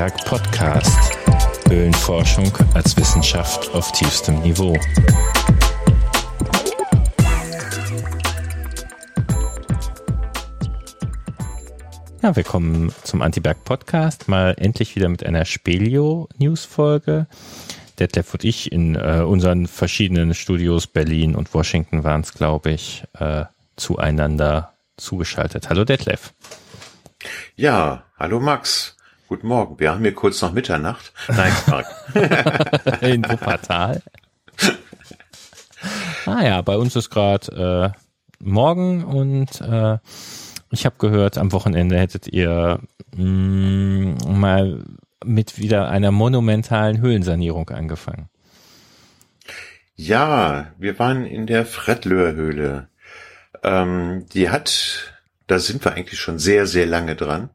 Antiberg Podcast. Höhlenforschung als Wissenschaft auf tiefstem Niveau. Ja, wir kommen zum Antiberg Podcast. Mal endlich wieder mit einer Spelio-News-Folge. Detlef und ich in äh, unseren verschiedenen Studios Berlin und Washington waren es, glaube ich, äh, zueinander zugeschaltet. Hallo Detlef. Ja, hallo Max. Guten Morgen. Wir haben hier kurz nach Mitternacht. Nein, Mark. In Wuppertal. Ah ja, bei uns ist gerade äh, morgen und äh, ich habe gehört, am Wochenende hättet ihr mh, mm, mal mit wieder einer monumentalen Höhlensanierung angefangen. Ja, wir waren in der Frettlöhr Höhle. Ähm, die hat, da sind wir eigentlich schon sehr, sehr lange dran.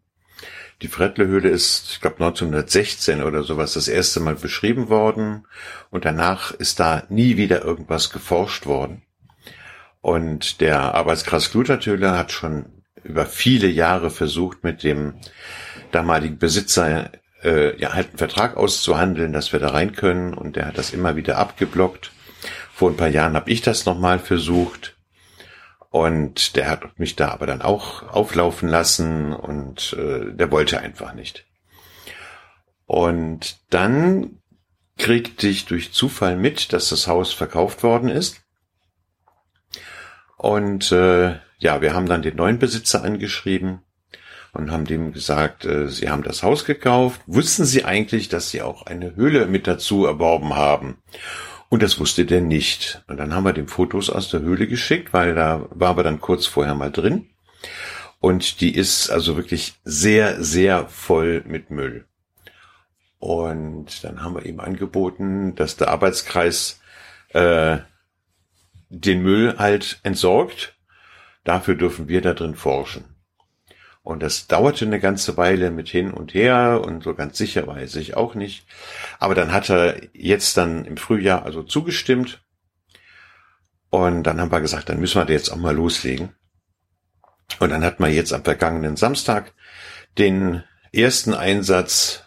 Die Frettle-Höhle ist, ich glaube, 1916 oder sowas das erste Mal beschrieben worden und danach ist da nie wieder irgendwas geforscht worden. Und der Arbeitskreis Gluttertöhle hat schon über viele Jahre versucht, mit dem damaligen Besitzer äh, ja, halt einen Vertrag auszuhandeln, dass wir da rein können und der hat das immer wieder abgeblockt. Vor ein paar Jahren habe ich das nochmal versucht und der hat mich da aber dann auch auflaufen lassen und äh, der wollte einfach nicht. Und dann kriegte ich durch Zufall mit, dass das Haus verkauft worden ist. Und äh, ja, wir haben dann den neuen Besitzer angeschrieben und haben dem gesagt, äh, sie haben das Haus gekauft. Wussten sie eigentlich, dass sie auch eine Höhle mit dazu erworben haben? Und das wusste der nicht. Und dann haben wir dem Fotos aus der Höhle geschickt, weil da war wir dann kurz vorher mal drin. Und die ist also wirklich sehr, sehr voll mit Müll. Und dann haben wir ihm angeboten, dass der Arbeitskreis äh, den Müll halt entsorgt. Dafür dürfen wir da drin forschen. Und das dauerte eine ganze Weile mit hin und her und so ganz sicher weiß ich auch nicht. Aber dann hat er jetzt dann im Frühjahr also zugestimmt. Und dann haben wir gesagt, dann müssen wir jetzt auch mal loslegen. Und dann hat man jetzt am vergangenen Samstag den ersten Einsatz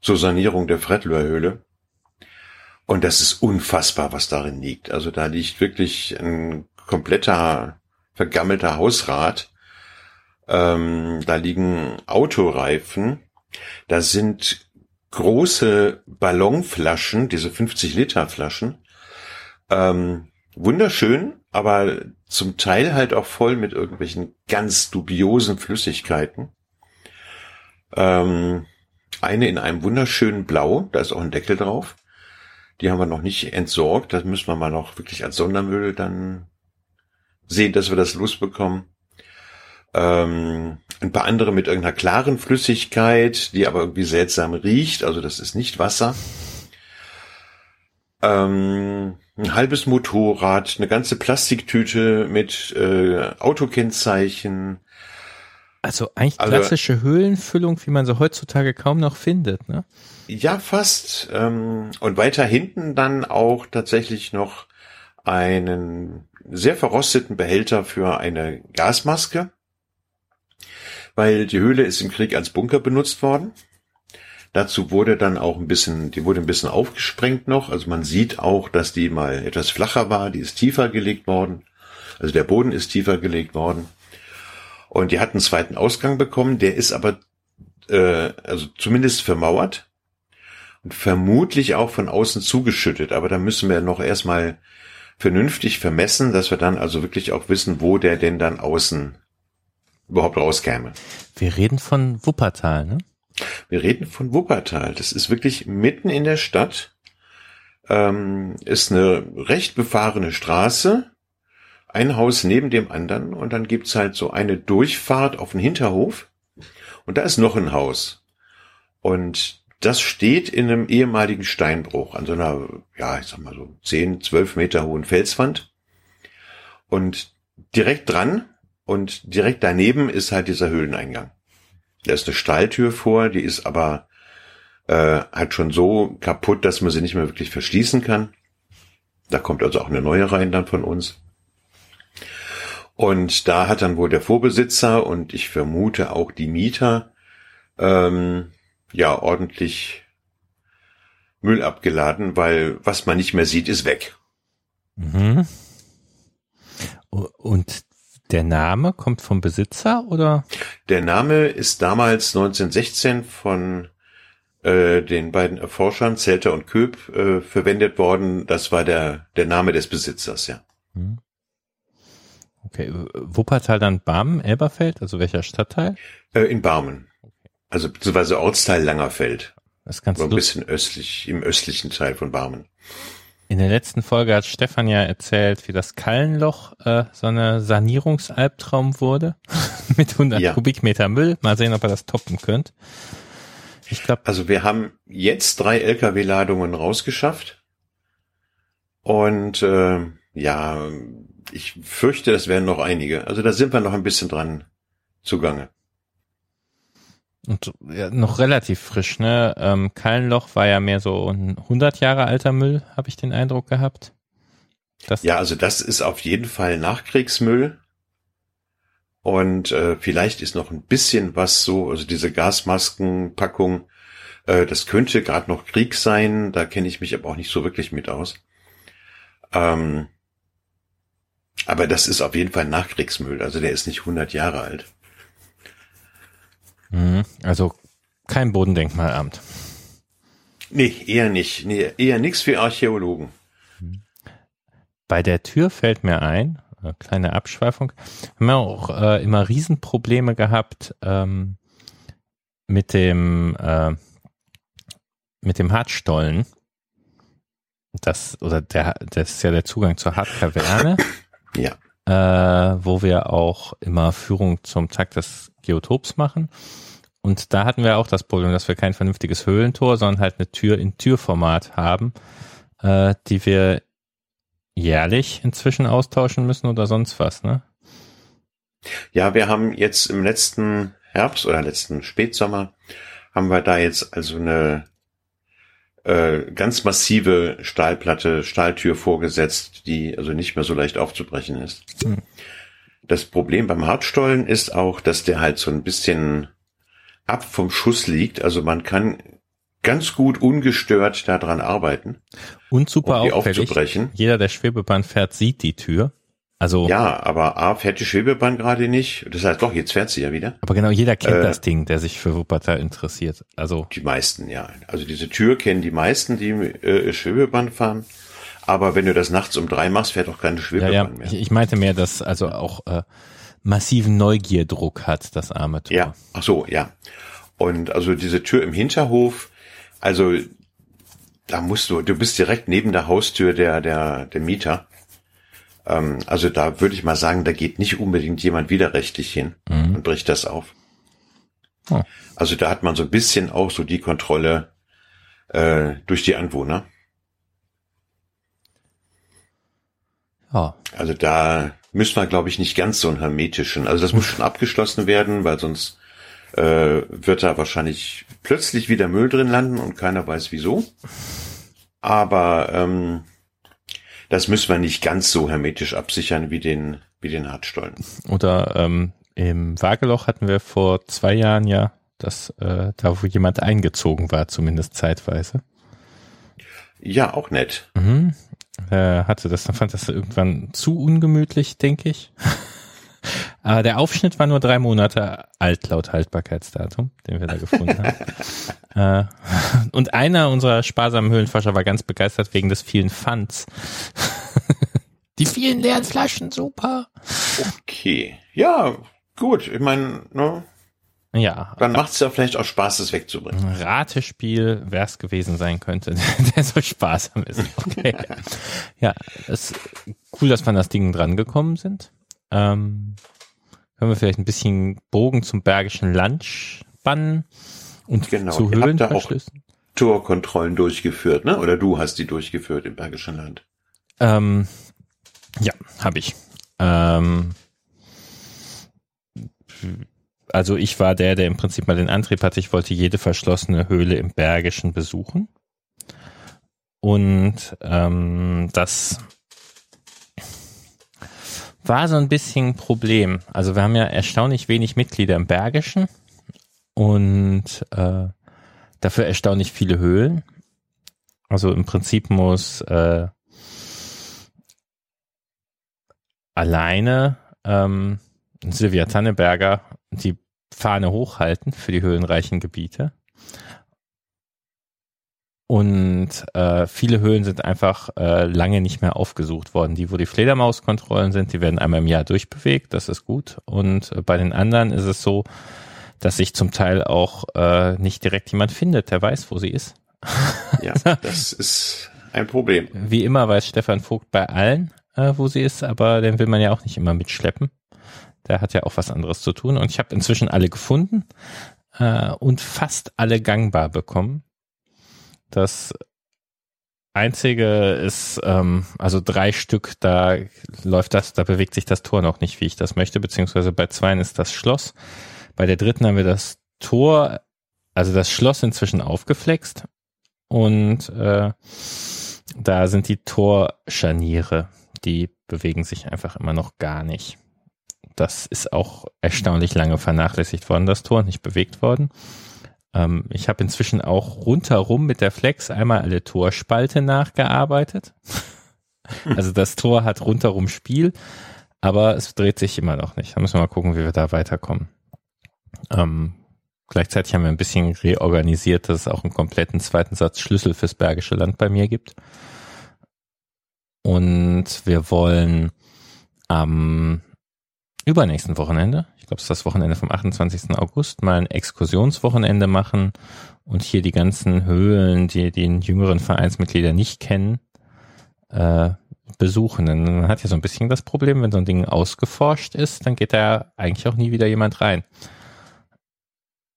zur Sanierung der Frettlöhr Und das ist unfassbar, was darin liegt. Also da liegt wirklich ein kompletter vergammelter Hausrat ähm, da liegen Autoreifen. Da sind große Ballonflaschen, diese 50 Liter Flaschen. Ähm, wunderschön, aber zum Teil halt auch voll mit irgendwelchen ganz dubiosen Flüssigkeiten. Ähm, eine in einem wunderschönen Blau, da ist auch ein Deckel drauf. Die haben wir noch nicht entsorgt. Das müssen wir mal noch wirklich als Sondermüll dann sehen, dass wir das losbekommen ähm, ein paar andere mit irgendeiner klaren Flüssigkeit, die aber irgendwie seltsam riecht. Also das ist nicht Wasser. Ähm, ein halbes Motorrad, eine ganze Plastiktüte mit äh, Autokennzeichen. Also eigentlich also, klassische Höhlenfüllung, wie man sie heutzutage kaum noch findet, ne? Ja, fast. Ähm, und weiter hinten dann auch tatsächlich noch einen sehr verrosteten Behälter für eine Gasmaske weil die Höhle ist im Krieg als Bunker benutzt worden. Dazu wurde dann auch ein bisschen, die wurde ein bisschen aufgesprengt noch. Also man sieht auch, dass die mal etwas flacher war, die ist tiefer gelegt worden. Also der Boden ist tiefer gelegt worden. Und die hat einen zweiten Ausgang bekommen, der ist aber äh, also zumindest vermauert und vermutlich auch von außen zugeschüttet. Aber da müssen wir noch erstmal vernünftig vermessen, dass wir dann also wirklich auch wissen, wo der denn dann außen überhaupt rauskäme. Wir reden von Wuppertal, ne? Wir reden von Wuppertal. Das ist wirklich mitten in der Stadt. Ähm, ist eine recht befahrene Straße. Ein Haus neben dem anderen und dann gibt's halt so eine Durchfahrt auf den Hinterhof. Und da ist noch ein Haus. Und das steht in einem ehemaligen Steinbruch an so einer, ja, ich sag mal so 10, 12 Meter hohen Felswand. Und direkt dran und direkt daneben ist halt dieser Höhleneingang. Da ist eine Stalltür vor, die ist aber äh, halt schon so kaputt, dass man sie nicht mehr wirklich verschließen kann. Da kommt also auch eine neue rein dann von uns. Und da hat dann wohl der Vorbesitzer und ich vermute auch die Mieter ähm, ja ordentlich Müll abgeladen, weil was man nicht mehr sieht, ist weg. Mhm. Und der Name kommt vom Besitzer oder? Der Name ist damals 1916 von äh, den beiden Erforschern Zelter und Köp äh, verwendet worden. Das war der der Name des Besitzers, ja. Mhm. Okay, Wuppertal dann Barmen, Elberfeld, also welcher Stadtteil? Äh, in Barmen. Also beziehungsweise Ortsteil Langerfeld. Das kannst du. Ein bisschen östlich, im östlichen Teil von Barmen. In der letzten Folge hat Stefan ja erzählt, wie das Kallenloch äh, so eine Sanierungsalbtraum wurde mit 100 ja. Kubikmeter Müll. Mal sehen, ob er das toppen könnt. Ich glaube, also wir haben jetzt drei LKW-Ladungen rausgeschafft und äh, ja, ich fürchte, das werden noch einige. Also da sind wir noch ein bisschen dran zugange. Und ja, noch relativ frisch, ne? Ähm, Kallenloch war ja mehr so ein 100 Jahre alter Müll, habe ich den Eindruck gehabt. Das ja, also das ist auf jeden Fall Nachkriegsmüll. Und äh, vielleicht ist noch ein bisschen was so, also diese Gasmaskenpackung, äh, das könnte gerade noch Krieg sein, da kenne ich mich aber auch nicht so wirklich mit aus. Ähm, aber das ist auf jeden Fall Nachkriegsmüll, also der ist nicht 100 Jahre alt. Mhm. Also kein Bodendenkmalamt. Nee, eher nicht. Nee, eher nichts für Archäologen. Bei der Tür fällt mir ein, äh, kleine Abschweifung, haben wir auch äh, immer Riesenprobleme gehabt ähm, mit dem äh, mit dem Hartstollen. Das oder der das ist ja der Zugang zur Hartkaverne. ja. Äh, wo wir auch immer Führung zum Tag des Geotops machen. Und da hatten wir auch das Problem, dass wir kein vernünftiges Höhlentor, sondern halt eine Tür in Türformat haben, äh, die wir jährlich inzwischen austauschen müssen oder sonst was, ne? Ja, wir haben jetzt im letzten Herbst oder letzten Spätsommer haben wir da jetzt also eine äh, ganz massive Stahlplatte, Stahltür vorgesetzt, die also nicht mehr so leicht aufzubrechen ist. Hm. Das Problem beim Hartstollen ist auch, dass der halt so ein bisschen ab vom Schuss liegt. Also man kann ganz gut ungestört daran arbeiten. Und super um auffällig. Jeder, der Schwebebahn fährt, sieht die Tür. Also ja, aber A fährt die Schwebebahn gerade nicht. Das heißt doch, jetzt fährt sie ja wieder. Aber genau, jeder kennt äh, das Ding, der sich für Wuppertal interessiert. Also die meisten, ja. Also diese Tür kennen die meisten, die äh, Schwebebahn fahren. Aber wenn du das nachts um drei machst, fährt auch keine Schwebebahn ja, ja. mehr. Ich, ich meinte mehr, dass also auch äh, massiven Neugierdruck hat, das arme Tor. Ja, ach so, ja. Und also diese Tür im Hinterhof, also da musst du, du bist direkt neben der Haustür der, der, der Mieter. Ähm, also da würde ich mal sagen, da geht nicht unbedingt jemand widerrechtlich hin mhm. und bricht das auf. Oh. Also da hat man so ein bisschen auch so die Kontrolle äh, durch die Anwohner. Ja. Also da müssen wir, glaube ich, nicht ganz so einen hermetischen. Also das muss schon abgeschlossen werden, weil sonst äh, wird da wahrscheinlich plötzlich wieder Müll drin landen und keiner weiß wieso. Aber ähm, das müssen wir nicht ganz so hermetisch absichern wie den wie den Hartstollen. Oder ähm, im Waageloch hatten wir vor zwei Jahren ja das äh, da wo jemand eingezogen war, zumindest zeitweise. Ja, auch nett. Mhm. Äh, hatte das, dann fand das irgendwann zu ungemütlich, denke ich. Aber der Aufschnitt war nur drei Monate alt laut Haltbarkeitsdatum, den wir da gefunden haben. äh, und einer unserer sparsamen Höhlenforscher war ganz begeistert wegen des vielen Pfands. Die vielen leeren Flaschen, super. Okay. Ja, gut. Ich meine, ne? Ja. Dann macht es ja vielleicht auch Spaß, es wegzubringen. Ratespiel, wer es gewesen sein könnte, der so sparsam ist. Okay. ja, es ist cool, dass wir an das Ding dran gekommen sind. Ähm, können wir vielleicht ein bisschen Bogen zum Bergischen Land spannen und genau, zu Höhlenverschlüssen? Torkontrollen durchgeführt, ne? Oder du hast die durchgeführt im Bergischen Land? Ähm, ja, habe ich. Ähm, also ich war der, der im Prinzip mal den Antrieb hatte. Ich wollte jede verschlossene Höhle im Bergischen besuchen. Und ähm, das war so ein bisschen ein Problem. Also wir haben ja erstaunlich wenig Mitglieder im Bergischen und äh, Dafür erstaunlich viele Höhlen. Also im Prinzip muss äh, alleine ähm, Silvia Tanneberger die Fahne hochhalten für die höhlenreichen Gebiete. Und äh, viele Höhlen sind einfach äh, lange nicht mehr aufgesucht worden. Die, wo die Fledermauskontrollen sind, die werden einmal im Jahr durchbewegt, das ist gut. Und äh, bei den anderen ist es so, dass sich zum Teil auch äh, nicht direkt jemand findet, der weiß, wo sie ist. Ja, das ist ein Problem. Wie immer weiß Stefan Vogt bei allen, äh, wo sie ist, aber den will man ja auch nicht immer mitschleppen. Der hat ja auch was anderes zu tun. Und ich habe inzwischen alle gefunden äh, und fast alle gangbar bekommen. Das einzige ist, ähm, also drei Stück, da läuft das, da bewegt sich das Tor noch nicht, wie ich das möchte, beziehungsweise bei zweien ist das Schloss. Bei der dritten haben wir das Tor, also das Schloss inzwischen aufgeflext und äh, da sind die Torscharniere, die bewegen sich einfach immer noch gar nicht. Das ist auch erstaunlich lange vernachlässigt worden, das Tor, nicht bewegt worden. Ähm, ich habe inzwischen auch rundherum mit der Flex einmal alle Torspalte nachgearbeitet. also das Tor hat rundherum Spiel, aber es dreht sich immer noch nicht. Da müssen wir mal gucken, wie wir da weiterkommen. Ähm, gleichzeitig haben wir ein bisschen reorganisiert, dass es auch einen kompletten zweiten Satz Schlüssel fürs Bergische Land bei mir gibt. Und wir wollen am übernächsten Wochenende, ich glaube, es ist das Wochenende vom 28. August, mal ein Exkursionswochenende machen und hier die ganzen Höhlen, die den jüngeren Vereinsmitglieder nicht kennen, äh, besuchen. Denn man hat ja so ein bisschen das Problem, wenn so ein Ding ausgeforscht ist, dann geht da eigentlich auch nie wieder jemand rein.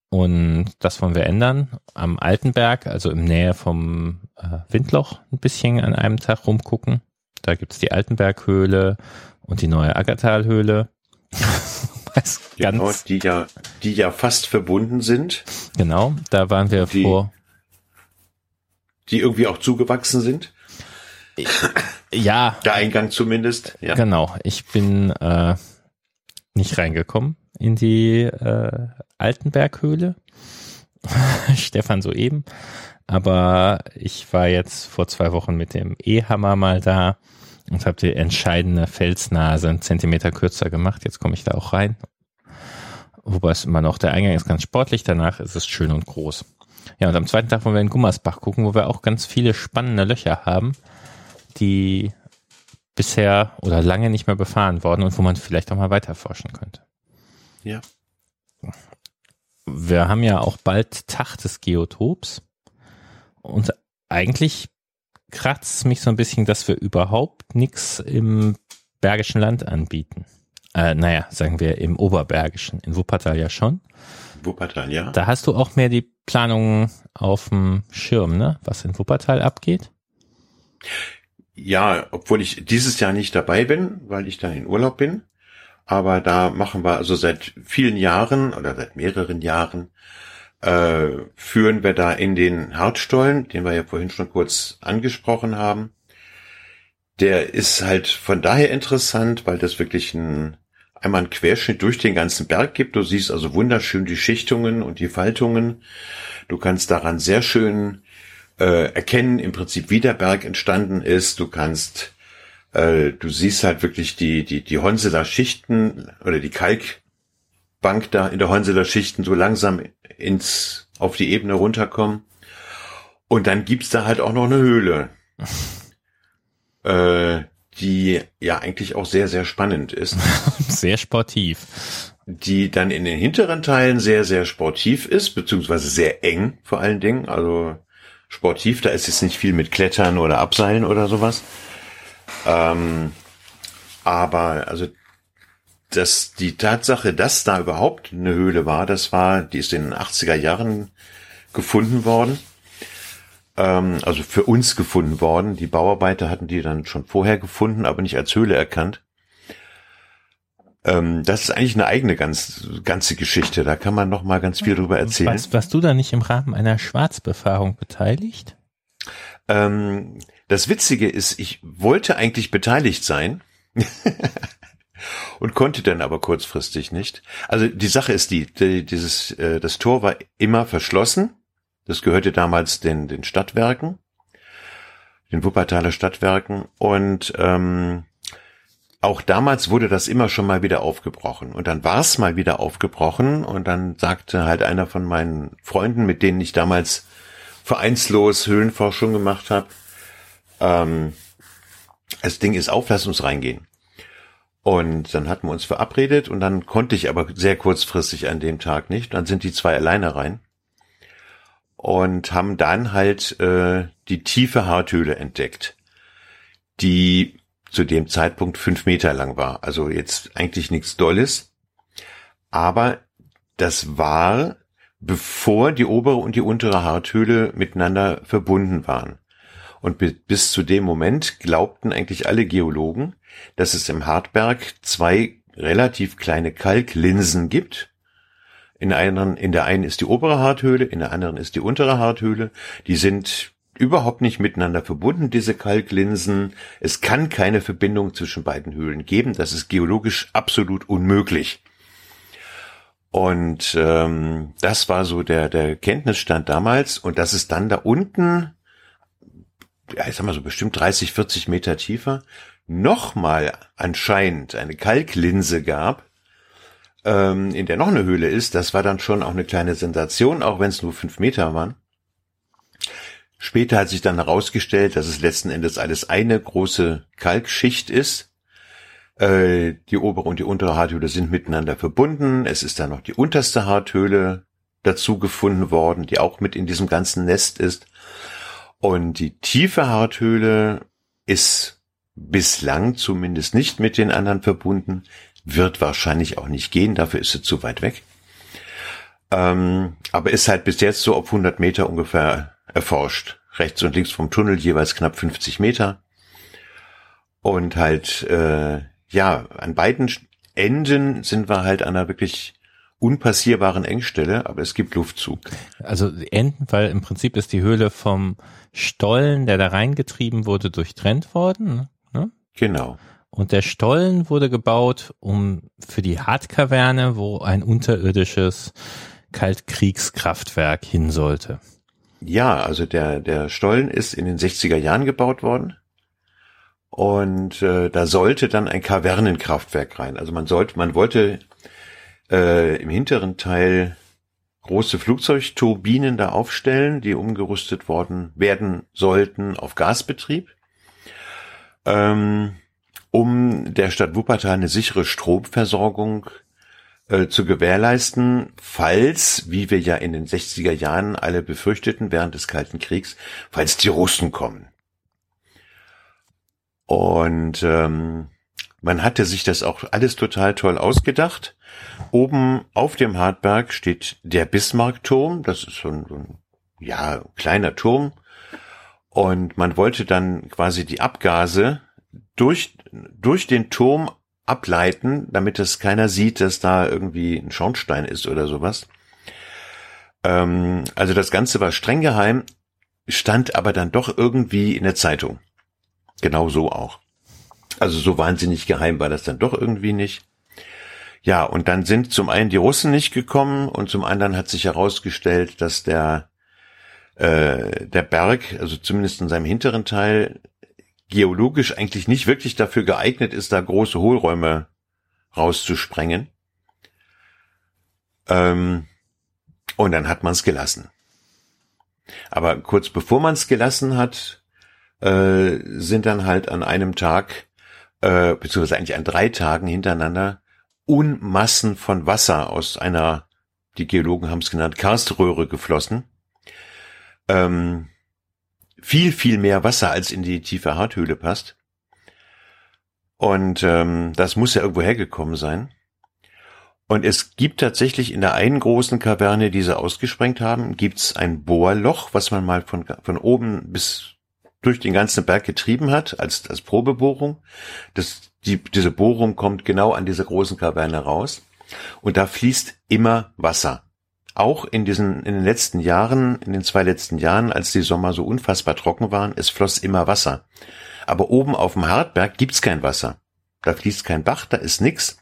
Und das wollen wir ändern. Am Altenberg, also im Nähe vom äh, Windloch, ein bisschen an einem Tag rumgucken. Da gibt's die Altenberghöhle und die neue Aggertalhöhle. genau, die ja, die ja fast verbunden sind. Genau, da waren wir die, vor. Die irgendwie auch zugewachsen sind. Ja. Der Eingang zumindest. Ja. Genau. Ich bin äh, nicht reingekommen in die äh, Altenberghöhle. Stefan soeben. Aber ich war jetzt vor zwei Wochen mit dem E-Hammer mal da und habe die entscheidende Felsnase einen Zentimeter kürzer gemacht. Jetzt komme ich da auch rein. Wobei es immer noch, der Eingang ist ganz sportlich, danach ist es schön und groß. Ja, und am zweiten Tag wollen wir in Gummersbach gucken, wo wir auch ganz viele spannende Löcher haben, die bisher oder lange nicht mehr befahren worden und wo man vielleicht auch mal weiter forschen könnte. Ja. Wir haben ja auch bald Tag des Geotops und eigentlich kratzt es mich so ein bisschen, dass wir überhaupt nichts im Bergischen Land anbieten. Äh, naja, sagen wir im Oberbergischen. In Wuppertal ja schon. Wuppertal, ja. Da hast du auch mehr die Planungen auf dem Schirm, ne? Was in Wuppertal abgeht? Ja, obwohl ich dieses Jahr nicht dabei bin, weil ich da in Urlaub bin. Aber da machen wir also seit vielen Jahren oder seit mehreren Jahren äh, führen wir da in den Hartstollen, den wir ja vorhin schon kurz angesprochen haben. Der ist halt von daher interessant, weil das wirklich ein, einmal ein Querschnitt durch den ganzen Berg gibt. Du siehst also wunderschön die Schichtungen und die Faltungen. Du kannst daran sehr schön äh, erkennen, im Prinzip, wie der Berg entstanden ist. Du kannst, äh, du siehst halt wirklich die, die, die Honseler Schichten oder die Kalkbank da in der Honseler Schichten so langsam ins, auf die Ebene runterkommen. Und dann gibt's da halt auch noch eine Höhle, äh, die ja eigentlich auch sehr, sehr spannend ist. sehr sportiv. Die dann in den hinteren Teilen sehr, sehr sportiv ist, beziehungsweise sehr eng vor allen Dingen. Also sportiv, da ist jetzt nicht viel mit Klettern oder Abseilen oder sowas. Ähm, aber also dass die Tatsache, dass da überhaupt eine Höhle war, das war, die ist in den 80er Jahren gefunden worden. Ähm, also für uns gefunden worden. Die Bauarbeiter hatten die dann schon vorher gefunden, aber nicht als Höhle erkannt. Ähm, das ist eigentlich eine eigene ganz, ganze Geschichte. Da kann man noch mal ganz viel drüber erzählen. Warst, warst du da nicht im Rahmen einer Schwarzbefahrung beteiligt? Ähm, das Witzige ist, ich wollte eigentlich beteiligt sein. und konnte dann aber kurzfristig nicht. Also die Sache ist die, die dieses äh, das Tor war immer verschlossen. Das gehörte damals den, den Stadtwerken, den Wuppertaler Stadtwerken. Und ähm, auch damals wurde das immer schon mal wieder aufgebrochen. Und dann war es mal wieder aufgebrochen. Und dann sagte halt einer von meinen Freunden, mit denen ich damals vereinslos Höhlenforschung gemacht habe, ähm, das Ding ist auf, lass uns reingehen. Und dann hatten wir uns verabredet und dann konnte ich aber sehr kurzfristig an dem Tag nicht. Dann sind die zwei alleine rein und haben dann halt äh, die tiefe Harthöhle entdeckt, die zu dem Zeitpunkt fünf Meter lang war. Also jetzt eigentlich nichts Dolles. Aber das war, bevor die obere und die untere Harthöhle miteinander verbunden waren. Und bis zu dem Moment glaubten eigentlich alle Geologen, dass es im Hartberg zwei relativ kleine Kalklinsen gibt. In, einer, in der einen ist die obere Harthöhle, in der anderen ist die untere Harthöhle. Die sind überhaupt nicht miteinander verbunden, diese Kalklinsen. Es kann keine Verbindung zwischen beiden Höhlen geben. Das ist geologisch absolut unmöglich. Und ähm, das war so der, der Kenntnisstand damals. Und dass es dann da unten, ja, ich sag mal so bestimmt 30, 40 Meter tiefer, nochmal anscheinend eine Kalklinse gab, ähm, in der noch eine Höhle ist, das war dann schon auch eine kleine Sensation, auch wenn es nur fünf Meter waren. Später hat sich dann herausgestellt, dass es letzten Endes alles eine große Kalkschicht ist. Äh, die obere und die untere Harthöhle sind miteinander verbunden. Es ist dann noch die unterste Harthöhle dazu gefunden worden, die auch mit in diesem ganzen Nest ist. Und die tiefe Harthöhle ist bislang zumindest nicht mit den anderen verbunden, wird wahrscheinlich auch nicht gehen, dafür ist sie zu weit weg. Ähm, aber ist halt bis jetzt so auf 100 Meter ungefähr erforscht. Rechts und links vom Tunnel jeweils knapp 50 Meter. Und halt, äh, ja, an beiden Enden sind wir halt an einer wirklich unpassierbaren Engstelle, aber es gibt Luftzug. Also Enden, weil im Prinzip ist die Höhle vom Stollen, der da reingetrieben wurde, durchtrennt worden. Genau. Und der Stollen wurde gebaut, um für die Hartkaverne, wo ein unterirdisches Kaltkriegskraftwerk hin sollte. Ja, also der, der Stollen ist in den 60er Jahren gebaut worden. Und äh, da sollte dann ein Kavernenkraftwerk rein. Also man sollte, man wollte äh, im hinteren Teil große Flugzeugturbinen da aufstellen, die umgerüstet worden werden sollten auf Gasbetrieb ähm, um der Stadt Wuppertal eine sichere Stromversorgung äh, zu gewährleisten, falls, wie wir ja in den 60er Jahren alle befürchteten während des Kalten Kriegs, falls die Russen kommen. Und ähm, man hatte sich das auch alles total toll ausgedacht. Oben auf dem Hartberg steht der Bismarckturm. Das ist so ein, so ein ja, kleiner Turm, und man wollte dann quasi die Abgase durch, durch den Turm ableiten, damit es keiner sieht, dass da irgendwie ein Schornstein ist oder sowas. Ähm, also das Ganze war streng geheim, stand aber dann doch irgendwie in der Zeitung. Genau so auch. Also so wahnsinnig geheim war das dann doch irgendwie nicht. Ja, und dann sind zum einen die Russen nicht gekommen und zum anderen hat sich herausgestellt, dass der äh, der Berg, also zumindest in seinem hinteren Teil, geologisch eigentlich nicht wirklich dafür geeignet ist, da große Hohlräume rauszusprengen. Ähm, und dann hat man es gelassen. Aber kurz bevor man es gelassen hat, äh, sind dann halt an einem Tag, äh, beziehungsweise eigentlich an drei Tagen hintereinander, Unmassen von Wasser aus einer, die Geologen haben es genannt, Karströhre geflossen ähm, viel, viel mehr Wasser als in die tiefe Harthöhle passt. Und ähm, das muss ja irgendwo hergekommen sein. Und es gibt tatsächlich in der einen großen Kaverne, die sie ausgesprengt haben, gibt's ein Bohrloch, was man mal von, von oben bis durch den ganzen Berg getrieben hat, als, als Probebohrung. Das, die, diese Bohrung kommt genau an dieser großen Kaverne raus. Und da fließt immer Wasser auch in diesen, in den letzten Jahren, in den zwei letzten Jahren, als die Sommer so unfassbar trocken waren, es floss immer Wasser. Aber oben auf dem Hartberg gibt's kein Wasser. Da fließt kein Bach, da ist nix.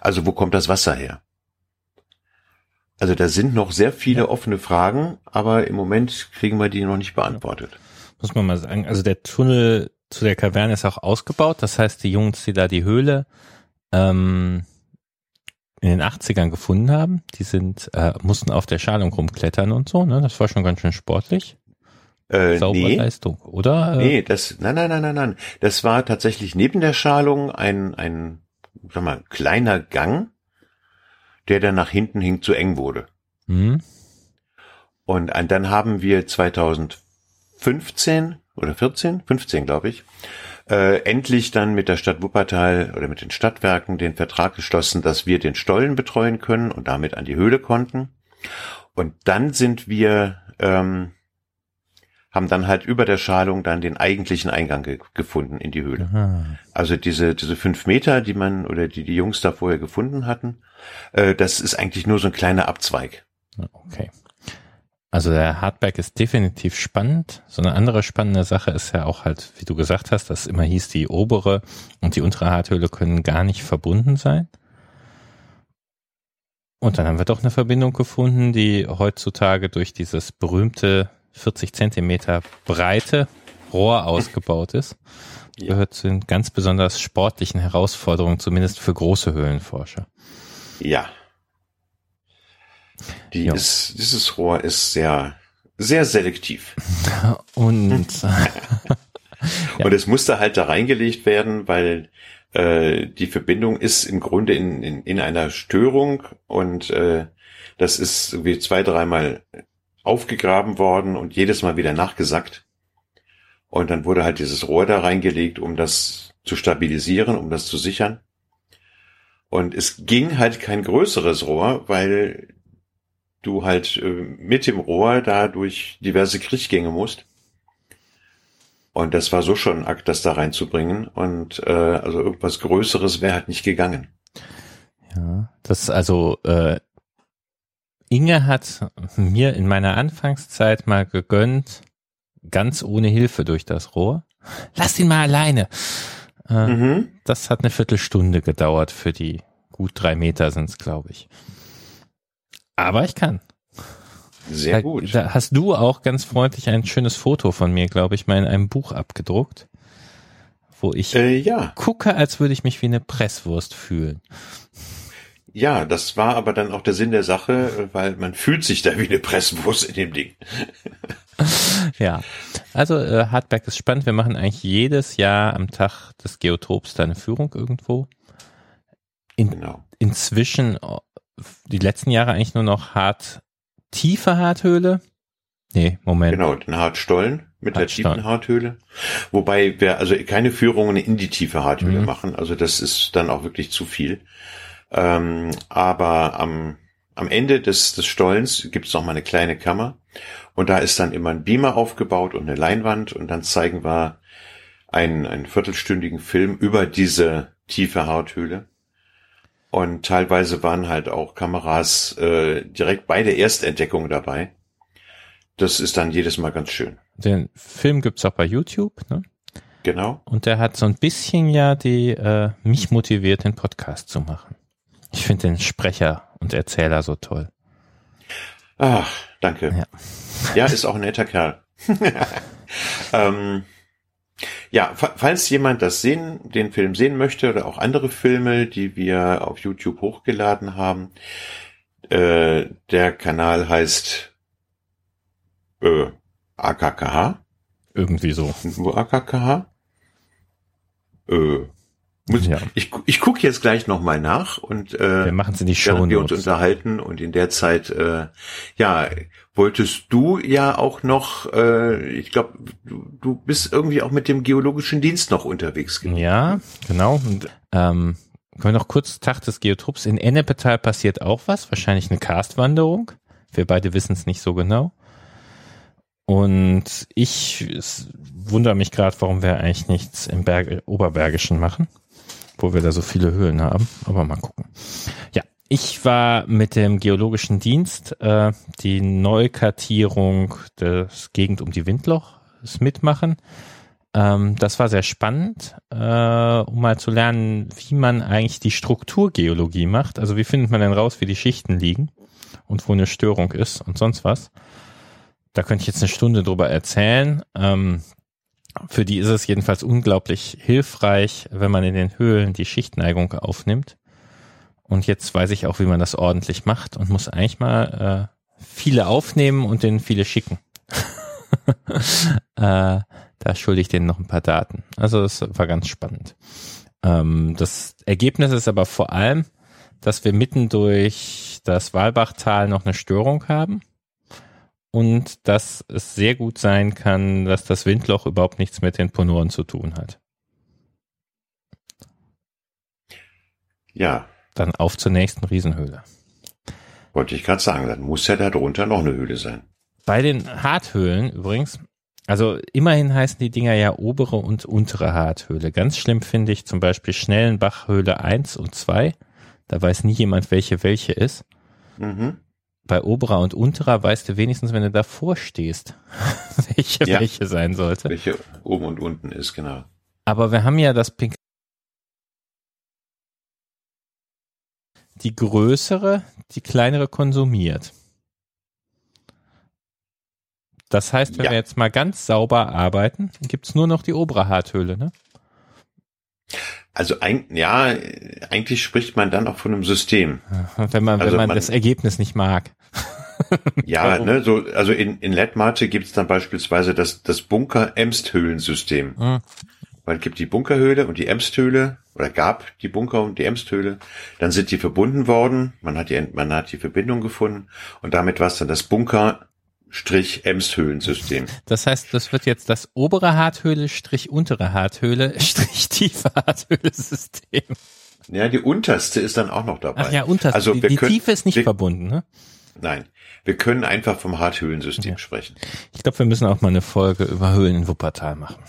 Also wo kommt das Wasser her? Also da sind noch sehr viele ja. offene Fragen, aber im Moment kriegen wir die noch nicht beantwortet. Muss man mal sagen. Also der Tunnel zu der Kaverne ist auch ausgebaut. Das heißt, die Jungs, die da die Höhle ähm, in den 80ern gefunden haben, die sind, äh, mussten auf der Schalung rumklettern und so, ne? Das war schon ganz schön sportlich. Äh, Saubere nee. Leistung, oder? Nee, das, nein, nein, nein, nein, nein. Das war tatsächlich neben der Schalung ein, ein, sag mal, kleiner Gang, der dann nach hinten hin zu eng wurde. Mhm. Und dann haben wir 2015 oder 14, 15 glaube ich, äh, endlich dann mit der Stadt Wuppertal oder mit den Stadtwerken den Vertrag geschlossen, dass wir den Stollen betreuen können und damit an die Höhle konnten. Und dann sind wir ähm, haben dann halt über der Schalung dann den eigentlichen Eingang ge gefunden in die Höhle. Aha. Also diese, diese fünf Meter, die man oder die die Jungs da vorher gefunden hatten, äh, das ist eigentlich nur so ein kleiner Abzweig. Okay. Also der Hardback ist definitiv spannend. So eine andere spannende Sache ist ja auch halt, wie du gesagt hast, dass immer hieß, die obere und die untere Harthöhle können gar nicht verbunden sein. Und dann haben wir doch eine Verbindung gefunden, die heutzutage durch dieses berühmte 40 Zentimeter breite Rohr ausgebaut ist. Ja. Gehört zu den ganz besonders sportlichen Herausforderungen, zumindest für große Höhlenforscher. Ja. Die ist, dieses Rohr ist sehr, sehr selektiv. Und, ja. und es musste halt da reingelegt werden, weil äh, die Verbindung ist im Grunde in, in, in einer Störung und äh, das ist wie zwei, dreimal aufgegraben worden und jedes Mal wieder nachgesackt. Und dann wurde halt dieses Rohr da reingelegt, um das zu stabilisieren, um das zu sichern. Und es ging halt kein größeres Rohr, weil du halt äh, mit dem Rohr da durch diverse Kriechgänge musst. Und das war so schon ein Akt, das da reinzubringen. Und äh, also irgendwas Größeres wäre halt nicht gegangen. Ja, das also äh, Inge hat mir in meiner Anfangszeit mal gegönnt, ganz ohne Hilfe durch das Rohr. Lass ihn mal alleine. Äh, mhm. Das hat eine Viertelstunde gedauert für die gut drei Meter sind's, glaube ich. Aber ich kann. Sehr da, gut. Da hast du auch ganz freundlich ein schönes Foto von mir, glaube ich, mal in einem Buch abgedruckt, wo ich äh, ja. gucke, als würde ich mich wie eine Presswurst fühlen. Ja, das war aber dann auch der Sinn der Sache, weil man fühlt sich da wie eine Presswurst in dem Ding. ja, also äh, Hardback ist spannend. Wir machen eigentlich jedes Jahr am Tag des Geotops da eine Führung irgendwo. In, genau. Inzwischen die letzten Jahre eigentlich nur noch hart tiefe Harthöhle. Nee, Moment. Genau, den Hartstollen mit Hartstollen. der tiefen Harthöhle. Wobei wir also keine Führungen in die tiefe Harthöhle mhm. machen. Also das ist dann auch wirklich zu viel. Ähm, aber am, am Ende des, des Stollens gibt es noch mal eine kleine Kammer und da ist dann immer ein Beamer aufgebaut und eine Leinwand und dann zeigen wir einen, einen viertelstündigen Film über diese tiefe Hauthöhle. Und teilweise waren halt auch Kameras äh, direkt bei der Erstentdeckung dabei. Das ist dann jedes Mal ganz schön. Den Film gibt's auch bei YouTube, ne? Genau. Und der hat so ein bisschen ja die äh, mich motiviert, den Podcast zu machen. Ich finde den Sprecher und Erzähler so toll. Ach, danke. Ja, ja ist auch ein netter Kerl. ähm, ja, falls jemand das sehen, den Film sehen möchte oder auch andere Filme, die wir auf YouTube hochgeladen haben, äh, der Kanal heißt äh, AKKH. Irgendwie so. Nur AKKH? Äh, muss, ja. Ich, ich gucke jetzt gleich nochmal nach und äh, wir machen es in die Show wir uns unterhalten und in der Zeit, äh, ja, wolltest du ja auch noch, äh, ich glaube, du, du bist irgendwie auch mit dem geologischen Dienst noch unterwegs gewesen. Ja, genau. Und, ähm, können wir noch kurz Tag des Geotrops. In Ennepetal passiert auch was, wahrscheinlich eine Karstwanderung. Wir beide wissen es nicht so genau. Und ich wundere mich gerade, warum wir eigentlich nichts im Berg, Oberbergischen machen wo wir da so viele Höhlen haben. Aber mal gucken. Ja, ich war mit dem Geologischen Dienst äh, die Neukartierung des Gegend um die Windloch mitmachen. Ähm, das war sehr spannend, äh, um mal zu lernen, wie man eigentlich die Strukturgeologie macht. Also wie findet man denn raus, wie die Schichten liegen? und wo eine Störung ist und sonst was. Da könnte ich jetzt eine Stunde drüber erzählen. Ähm, für die ist es jedenfalls unglaublich hilfreich, wenn man in den Höhlen die Schichtneigung aufnimmt. Und jetzt weiß ich auch, wie man das ordentlich macht und muss eigentlich mal äh, viele aufnehmen und denen viele schicken. äh, da schulde ich denen noch ein paar Daten. Also das war ganz spannend. Ähm, das Ergebnis ist aber vor allem, dass wir mitten durch das Walbachtal noch eine Störung haben und dass es sehr gut sein kann, dass das Windloch überhaupt nichts mit den Ponoren zu tun hat. Ja. Dann auf zur nächsten Riesenhöhle. Wollte ich gerade sagen, dann muss ja da drunter noch eine Höhle sein. Bei den Harthöhlen übrigens, also immerhin heißen die Dinger ja obere und untere Harthöhle. Ganz schlimm finde ich zum Beispiel Schnellenbachhöhle 1 und 2. Da weiß nie jemand, welche welche ist. Mhm bei oberer und unterer weißt du wenigstens, wenn du davor stehst, welche ja, welche sein sollte. Welche oben und unten ist, genau. Aber wir haben ja das Pink. Die größere, die kleinere konsumiert. Das heißt, wenn ja. wir jetzt mal ganz sauber arbeiten, gibt's nur noch die obere Harthöhle, ne? Also ein, ja, eigentlich spricht man dann auch von einem System. Wenn man, also wenn man, man das Ergebnis nicht mag. ja, ne, so, also in, in Lettmate gibt es dann beispielsweise das, das Bunker-Emsthöhlensystem. Mhm. Weil es gibt die Bunkerhöhle und die Emsthöhle, oder gab die Bunker und die Emsthöhle. Dann sind die verbunden worden. Man hat die, man hat die Verbindung gefunden. Und damit war es dann das Bunker Strich Emshöhlensystem. Das heißt, das wird jetzt das obere Harthöhle Strich untere Harthöhle Strich tiefe Harthöhle-System. Ja, die unterste ist dann auch noch dabei. Ach ja, unterste. Also die, die können, Tiefe ist nicht wir, verbunden, ne? Nein, wir können einfach vom Harthöhlensystem ja. sprechen. Ich glaube, wir müssen auch mal eine Folge über Höhlen in Wuppertal machen.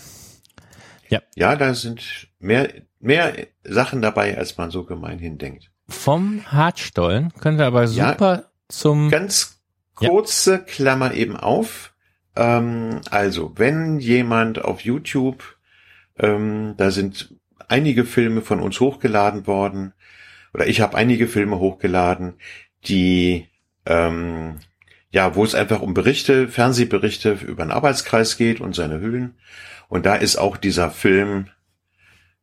Ja. Ja, da sind mehr, mehr Sachen dabei, als man so gemeinhin denkt. Vom Hartstollen können wir aber super ja, zum... Ganz kurze ja. Klammer eben auf. Ähm, also, wenn jemand auf YouTube, ähm, da sind einige Filme von uns hochgeladen worden, oder ich habe einige Filme hochgeladen, die ähm, ja, wo es einfach um Berichte, Fernsehberichte über einen Arbeitskreis geht und seine Höhlen. Und da ist auch dieser Film,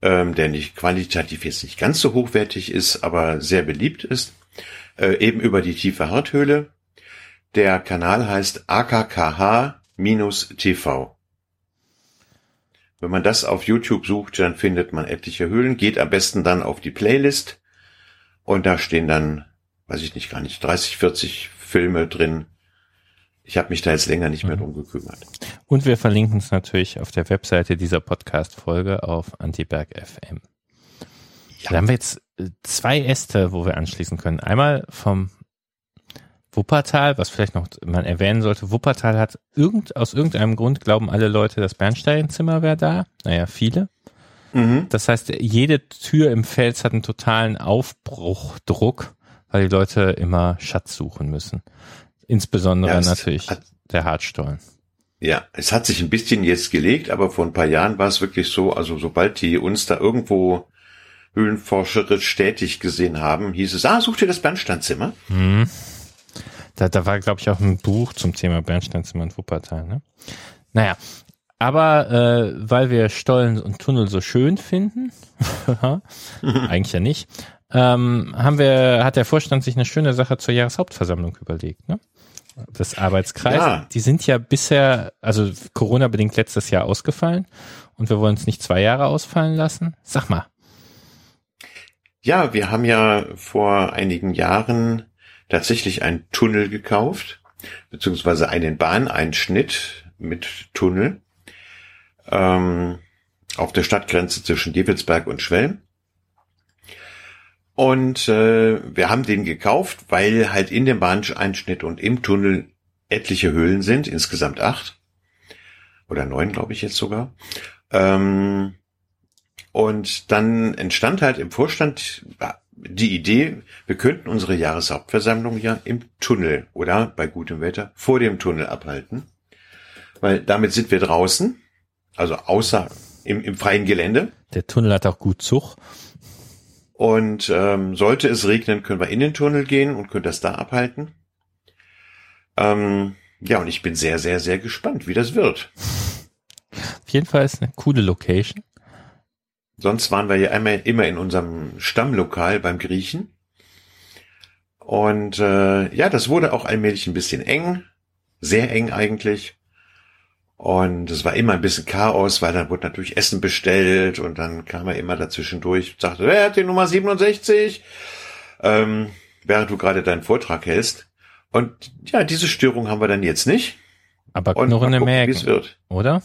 ähm, der nicht qualitativ jetzt nicht ganz so hochwertig ist, aber sehr beliebt ist, äh, eben über die tiefe Harthöhle. Der Kanal heißt AKKH-TV. Wenn man das auf YouTube sucht, dann findet man etliche Höhlen, geht am besten dann auf die Playlist und da stehen dann weiß ich nicht, gar nicht, 30, 40 Filme drin. Ich habe mich da jetzt länger nicht mehr mhm. drum gekümmert. Und wir verlinken es natürlich auf der Webseite dieser Podcast-Folge auf Antiberg FM. Ja. Da haben wir jetzt äh, zwei Äste, wo wir anschließen können. Einmal vom Wuppertal, was vielleicht noch man erwähnen sollte. Wuppertal hat irgend, aus irgendeinem Grund glauben alle Leute, das Bernsteinzimmer wäre da. Naja, viele. Mhm. Das heißt, jede Tür im Fels hat einen totalen Aufbruchdruck weil die Leute immer Schatz suchen müssen. Insbesondere ja, natürlich hat, der Hartstollen. Ja, es hat sich ein bisschen jetzt gelegt, aber vor ein paar Jahren war es wirklich so, also sobald die uns da irgendwo höhlenforscherisch tätig gesehen haben, hieß es, ah, such dir das Bernsteinzimmer. Mhm. Da, da war, glaube ich, auch ein Buch zum Thema Bernsteinzimmer in Wuppertal. Ne? Naja, aber äh, weil wir Stollen und Tunnel so schön finden, eigentlich ja nicht, ähm, haben wir, hat der Vorstand sich eine schöne Sache zur Jahreshauptversammlung überlegt, ne? Das Arbeitskreis. Ja. Die sind ja bisher, also Corona-bedingt letztes Jahr ausgefallen und wir wollen es nicht zwei Jahre ausfallen lassen. Sag mal. Ja, wir haben ja vor einigen Jahren tatsächlich einen Tunnel gekauft, beziehungsweise einen Bahneinschnitt mit Tunnel ähm, auf der Stadtgrenze zwischen Dievelsberg und Schwelm. Und äh, wir haben den gekauft, weil halt in dem Bahneinschnitt und im Tunnel etliche Höhlen sind, insgesamt acht. Oder neun, glaube ich jetzt sogar. Ähm, und dann entstand halt im Vorstand die Idee, wir könnten unsere Jahreshauptversammlung ja im Tunnel oder bei gutem Wetter vor dem Tunnel abhalten. Weil damit sind wir draußen, also außer im, im freien Gelände. Der Tunnel hat auch gut Zug. Und ähm, sollte es regnen, können wir in den Tunnel gehen und können das da abhalten. Ähm, ja, und ich bin sehr, sehr, sehr gespannt, wie das wird. Auf jeden Fall ist eine coole Location. Sonst waren wir ja einmal immer in unserem Stammlokal beim Griechen. Und äh, ja, das wurde auch allmählich ein bisschen eng, sehr eng eigentlich. Und es war immer ein bisschen Chaos, weil dann wurde natürlich Essen bestellt und dann kam er immer dazwischen durch und sagte, wer hat die Nummer 67? Ähm, während du gerade deinen Vortrag hältst. Und ja, diese Störung haben wir dann jetzt nicht. Aber knurrende Mägen, wird. oder?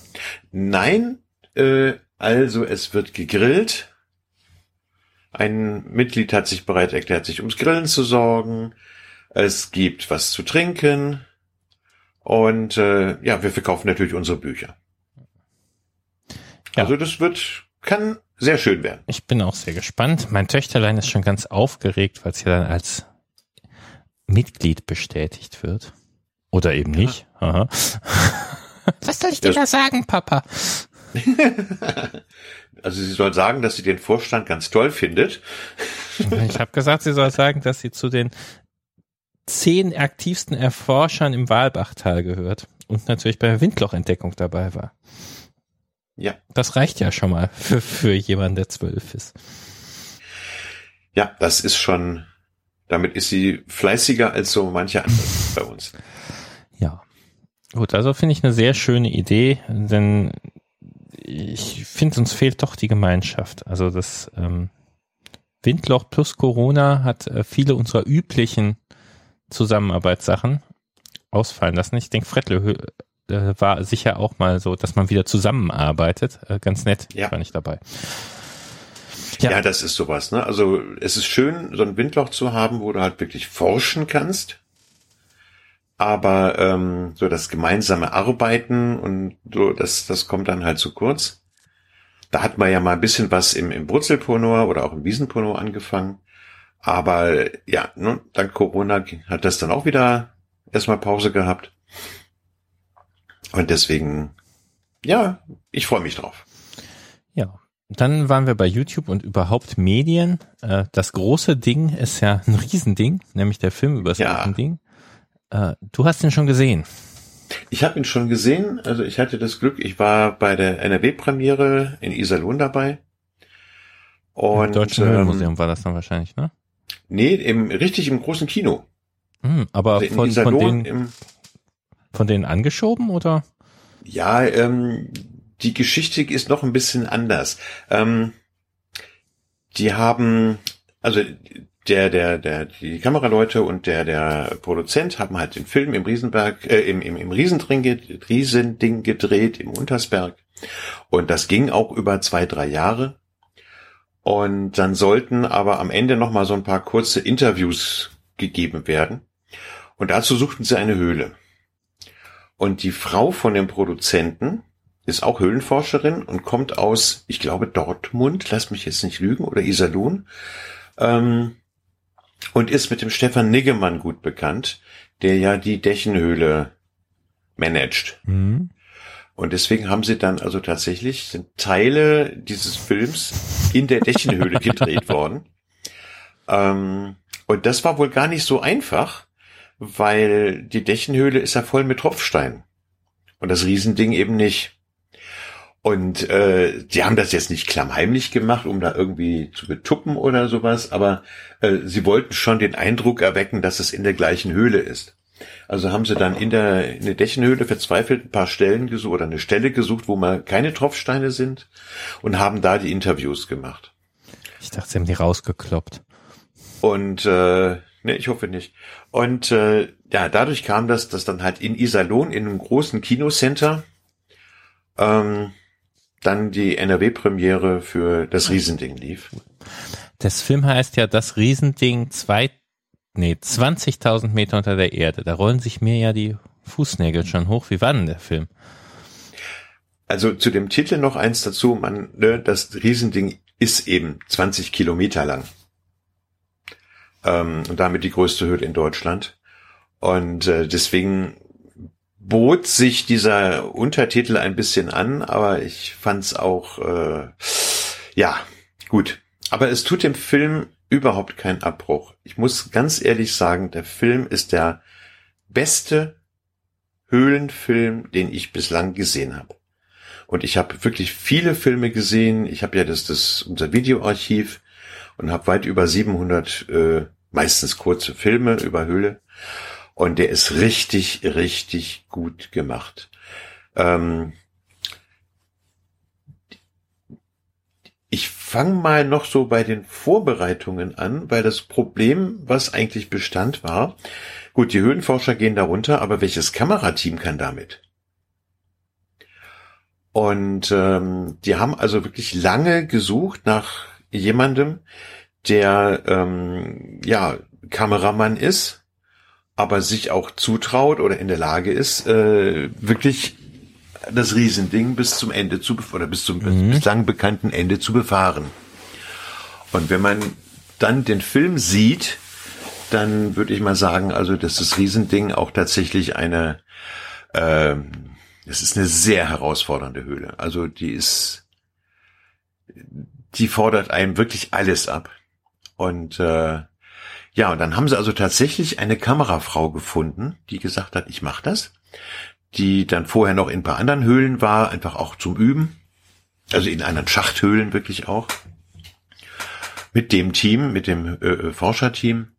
Nein, äh, also es wird gegrillt. Ein Mitglied hat sich bereit erklärt, sich ums Grillen zu sorgen. Es gibt was zu trinken. Und äh, ja, wir verkaufen natürlich unsere Bücher. Ja. Also das wird, kann sehr schön werden. Ich bin auch sehr gespannt. Mein Töchterlein ist schon ganz aufgeregt, weil es ja dann als Mitglied bestätigt wird. Oder eben nicht. Ja. Aha. Was soll ich dir da sagen, Papa? also sie soll sagen, dass sie den Vorstand ganz toll findet. ich habe gesagt, sie soll sagen, dass sie zu den zehn aktivsten Erforschern im Walbachtal gehört und natürlich bei der Windlochentdeckung dabei war. Ja. Das reicht ja schon mal für, für jemanden, der zwölf ist. Ja, das ist schon, damit ist sie fleißiger als so manche andere bei uns. Ja. Gut, also finde ich eine sehr schöne Idee, denn ich finde, uns fehlt doch die Gemeinschaft. Also das ähm, Windloch plus Corona hat äh, viele unserer üblichen Zusammenarbeitssachen ausfallen lassen. Ich denke, Frettle äh, war sicher auch mal so, dass man wieder zusammenarbeitet. Äh, ganz nett, ja. war nicht dabei. Ja. ja, das ist sowas. Ne? Also es ist schön, so ein Windloch zu haben, wo du halt wirklich forschen kannst. Aber ähm, so das gemeinsame Arbeiten und so, das, das kommt dann halt zu kurz. Da hat man ja mal ein bisschen was im, im Brutzelponor oder auch im Wiesenponor angefangen. Aber ja, ne, dank Corona hat das dann auch wieder erstmal Pause gehabt. Und deswegen, ja, ich freue mich drauf. Ja, dann waren wir bei YouTube und überhaupt Medien. Äh, das große Ding ist ja ein Riesending, nämlich der Film über das ja. Riesending. Äh, du hast ihn schon gesehen. Ich habe ihn schon gesehen. Also ich hatte das Glück, ich war bei der NRW-Premiere in Iserlohn dabei. Und, Im Deutschen ähm, Museum war das dann wahrscheinlich, ne? Nee, im, richtig im großen Kino. Hm, aber also von, von, denen, im, von denen angeschoben oder? Ja, ähm, die Geschichte ist noch ein bisschen anders. Ähm, die haben, also der, der, der, die Kameraleute und der, der Produzent haben halt den Film im Riesenberg, äh, im, im, im Riesending, Riesending gedreht, im Untersberg. Und das ging auch über zwei, drei Jahre. Und dann sollten aber am Ende noch mal so ein paar kurze Interviews gegeben werden. Und dazu suchten sie eine Höhle. Und die Frau von dem Produzenten ist auch Höhlenforscherin und kommt aus, ich glaube, Dortmund, lass mich jetzt nicht lügen, oder Iserlohn. Ähm, und ist mit dem Stefan Niggemann gut bekannt, der ja die Dächenhöhle managt. Mhm. Und deswegen haben sie dann also tatsächlich sind Teile dieses Films in der Dächenhöhle gedreht worden. Ähm, und das war wohl gar nicht so einfach, weil die Dächenhöhle ist ja voll mit Tropfstein. Und das Riesending eben nicht. Und äh, die haben das jetzt nicht klammheimlich gemacht, um da irgendwie zu betuppen oder sowas, aber äh, sie wollten schon den Eindruck erwecken, dass es in der gleichen Höhle ist. Also haben sie dann in der, in der Dächenhöhle verzweifelt ein paar Stellen gesucht oder eine Stelle gesucht, wo mal keine Tropfsteine sind und haben da die Interviews gemacht. Ich dachte, sie haben die rausgekloppt. Und äh, ne, ich hoffe nicht. Und äh, ja, dadurch kam das, dass dann halt in Iserlohn in einem großen Kinocenter ähm, dann die NRW-Premiere für das Riesending lief. Das Film heißt ja das Riesending zwei nee, 20.000 Meter unter der Erde. Da rollen sich mir ja die Fußnägel schon hoch. Wie war denn der Film? Also zu dem Titel noch eins dazu, man, ne, das Riesending ist eben 20 Kilometer lang. Ähm, und damit die größte Höhle in Deutschland. Und äh, deswegen bot sich dieser Untertitel ein bisschen an, aber ich fand's auch, äh, ja, gut. Aber es tut dem Film überhaupt kein Abbruch. Ich muss ganz ehrlich sagen, der Film ist der beste Höhlenfilm, den ich bislang gesehen habe. Und ich habe wirklich viele Filme gesehen. Ich habe ja das, das unser Videoarchiv und habe weit über 700 äh, meistens kurze Filme über Höhle. Und der ist richtig, richtig gut gemacht. Ähm, ich fange mal noch so bei den Vorbereitungen an, weil das Problem, was eigentlich bestand, war, gut, die Höhenforscher gehen darunter, aber welches Kamerateam kann damit? Und ähm, die haben also wirklich lange gesucht nach jemandem, der ähm, ja Kameramann ist, aber sich auch zutraut oder in der Lage ist, äh, wirklich das Riesending bis zum Ende zu oder bis zum mhm. bislang bekannten Ende zu befahren. Und wenn man dann den Film sieht, dann würde ich mal sagen, also dass das Riesending auch tatsächlich eine ähm, es ist eine sehr herausfordernde Höhle. Also die ist, die fordert einem wirklich alles ab. Und äh, ja, und dann haben sie also tatsächlich eine Kamerafrau gefunden, die gesagt hat, ich mache das. Die dann vorher noch in ein paar anderen Höhlen war, einfach auch zum Üben. Also in anderen Schachthöhlen wirklich auch. Mit dem Team, mit dem äh, äh Forscherteam.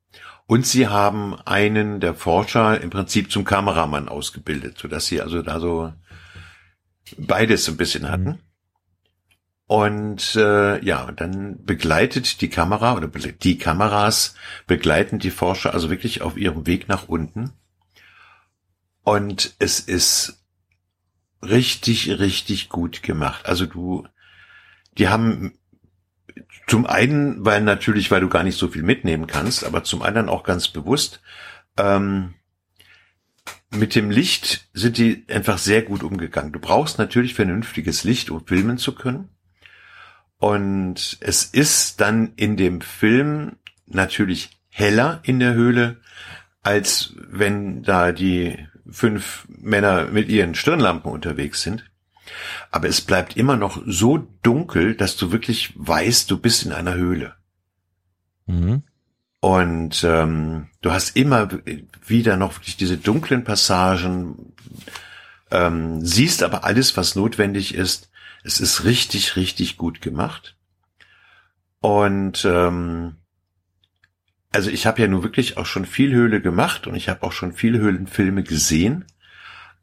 Und sie haben einen der Forscher im Prinzip zum Kameramann ausgebildet, so dass sie also da so beides ein bisschen hatten. Und äh, ja, dann begleitet die Kamera oder die Kameras begleiten die Forscher also wirklich auf ihrem Weg nach unten. Und es ist richtig, richtig gut gemacht. Also du, die haben zum einen, weil natürlich, weil du gar nicht so viel mitnehmen kannst, aber zum anderen auch ganz bewusst, ähm, mit dem Licht sind die einfach sehr gut umgegangen. Du brauchst natürlich vernünftiges Licht, um filmen zu können. Und es ist dann in dem Film natürlich heller in der Höhle, als wenn da die fünf Männer mit ihren Stirnlampen unterwegs sind. Aber es bleibt immer noch so dunkel, dass du wirklich weißt, du bist in einer Höhle. Mhm. Und ähm, du hast immer wieder noch wirklich diese dunklen Passagen, ähm, siehst aber alles, was notwendig ist. Es ist richtig, richtig gut gemacht. Und ähm, also ich habe ja nun wirklich auch schon viel Höhle gemacht und ich habe auch schon viele Höhlenfilme gesehen.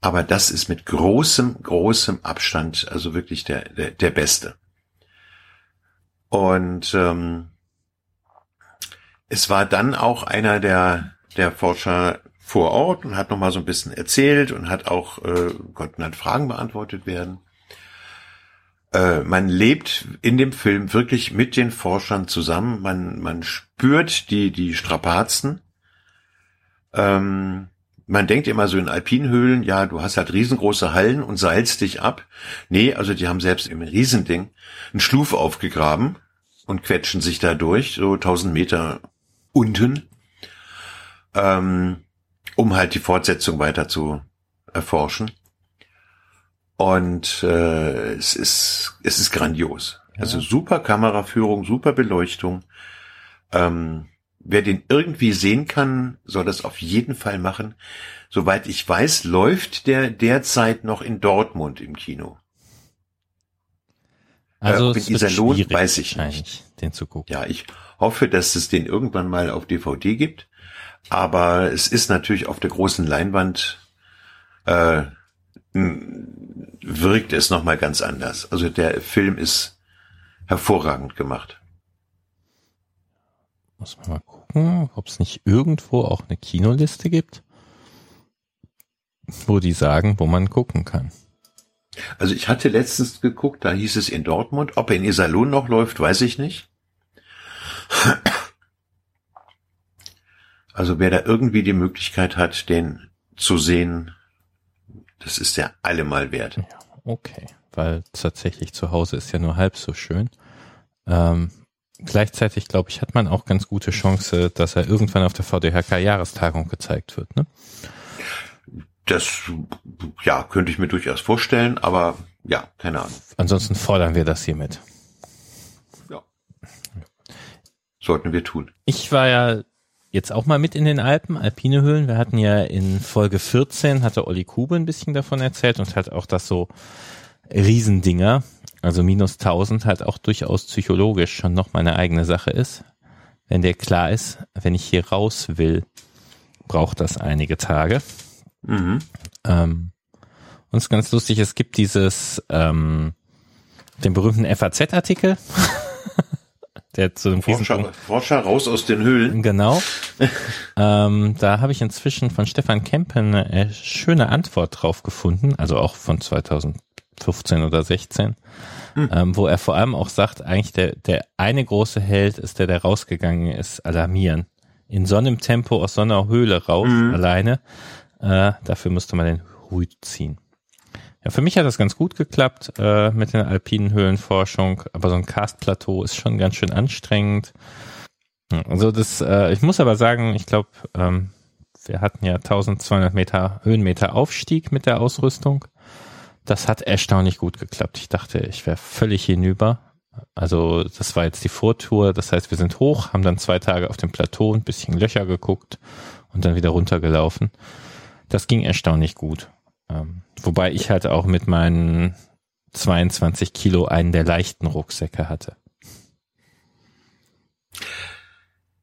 Aber das ist mit großem, großem Abstand also wirklich der, der, der beste. Und ähm, es war dann auch einer der, der Forscher vor Ort und hat nochmal so ein bisschen erzählt und hat auch, äh, konnten dann Fragen beantwortet werden. Äh, man lebt in dem Film wirklich mit den Forschern zusammen. Man, man spürt die, die Strapazen. Ähm, man denkt immer so in Alpinhöhlen, ja, du hast halt riesengroße Hallen und seilst dich ab. Nee, also die haben selbst im Riesending einen Schluf aufgegraben und quetschen sich da durch, so 1000 Meter unten, ähm, um halt die Fortsetzung weiter zu erforschen. Und äh, es ist es ist grandios. Ja. Also super Kameraführung, super Beleuchtung. Ähm, wer den irgendwie sehen kann, soll das auf jeden Fall machen. Soweit ich weiß, läuft der derzeit noch in Dortmund im Kino. Also äh, in Iserlohn weiß ich nicht. Den zu gucken. Ja, ich hoffe, dass es den irgendwann mal auf DVD gibt. Aber es ist natürlich auf der großen Leinwand äh, wirkt es noch mal ganz anders. Also der Film ist hervorragend gemacht. Muss man mal gucken, ob es nicht irgendwo auch eine Kinoliste gibt, wo die sagen, wo man gucken kann. Also ich hatte letztens geguckt, da hieß es in Dortmund. Ob er in Iserlohn noch läuft, weiß ich nicht. Also wer da irgendwie die Möglichkeit hat, den zu sehen, das ist ja allemal wert. Ja, okay, weil tatsächlich zu Hause ist ja nur halb so schön. Ähm, gleichzeitig, glaube ich, hat man auch ganz gute Chance, dass er irgendwann auf der VDHK-Jahrestagung gezeigt wird. Ne? Das, ja, könnte ich mir durchaus vorstellen, aber ja, keine Ahnung. Ansonsten fordern wir das hiermit. Ja. Sollten wir tun. Ich war ja jetzt auch mal mit in den Alpen, alpine Höhlen. Wir hatten ja in Folge 14, hatte Olli Kube ein bisschen davon erzählt und halt auch, dass so Riesendinger, also minus 1000 halt auch durchaus psychologisch schon noch meine eigene Sache ist. Wenn der klar ist, wenn ich hier raus will, braucht das einige Tage. Mhm. Ähm, und es ist ganz lustig, es gibt dieses, ähm, den berühmten FAZ-Artikel, der zu dem Forscher, Forscher raus aus den Höhlen. Genau. ähm, da habe ich inzwischen von Stefan Kempen eine schöne Antwort drauf gefunden, also auch von 2015 oder 16, hm. ähm, wo er vor allem auch sagt, eigentlich der, der eine große Held ist der, der rausgegangen ist, alarmieren. In so einem Tempo aus so einer Höhle raus, mhm. alleine. Äh, dafür müsste man den Hut ziehen. Ja, für mich hat das ganz gut geklappt äh, mit der alpinen Höhlenforschung, aber so ein Karstplateau ist schon ganz schön anstrengend. Also das, äh, ich muss aber sagen, ich glaube, ähm, wir hatten ja 1200 Meter Höhenmeter Aufstieg mit der Ausrüstung. Das hat erstaunlich gut geklappt. Ich dachte, ich wäre völlig hinüber. Also das war jetzt die Vortour. Das heißt, wir sind hoch, haben dann zwei Tage auf dem Plateau ein bisschen Löcher geguckt und dann wieder runtergelaufen. Das ging erstaunlich gut. Ähm, wobei ich halt auch mit meinen 22 Kilo einen der leichten Rucksäcke hatte.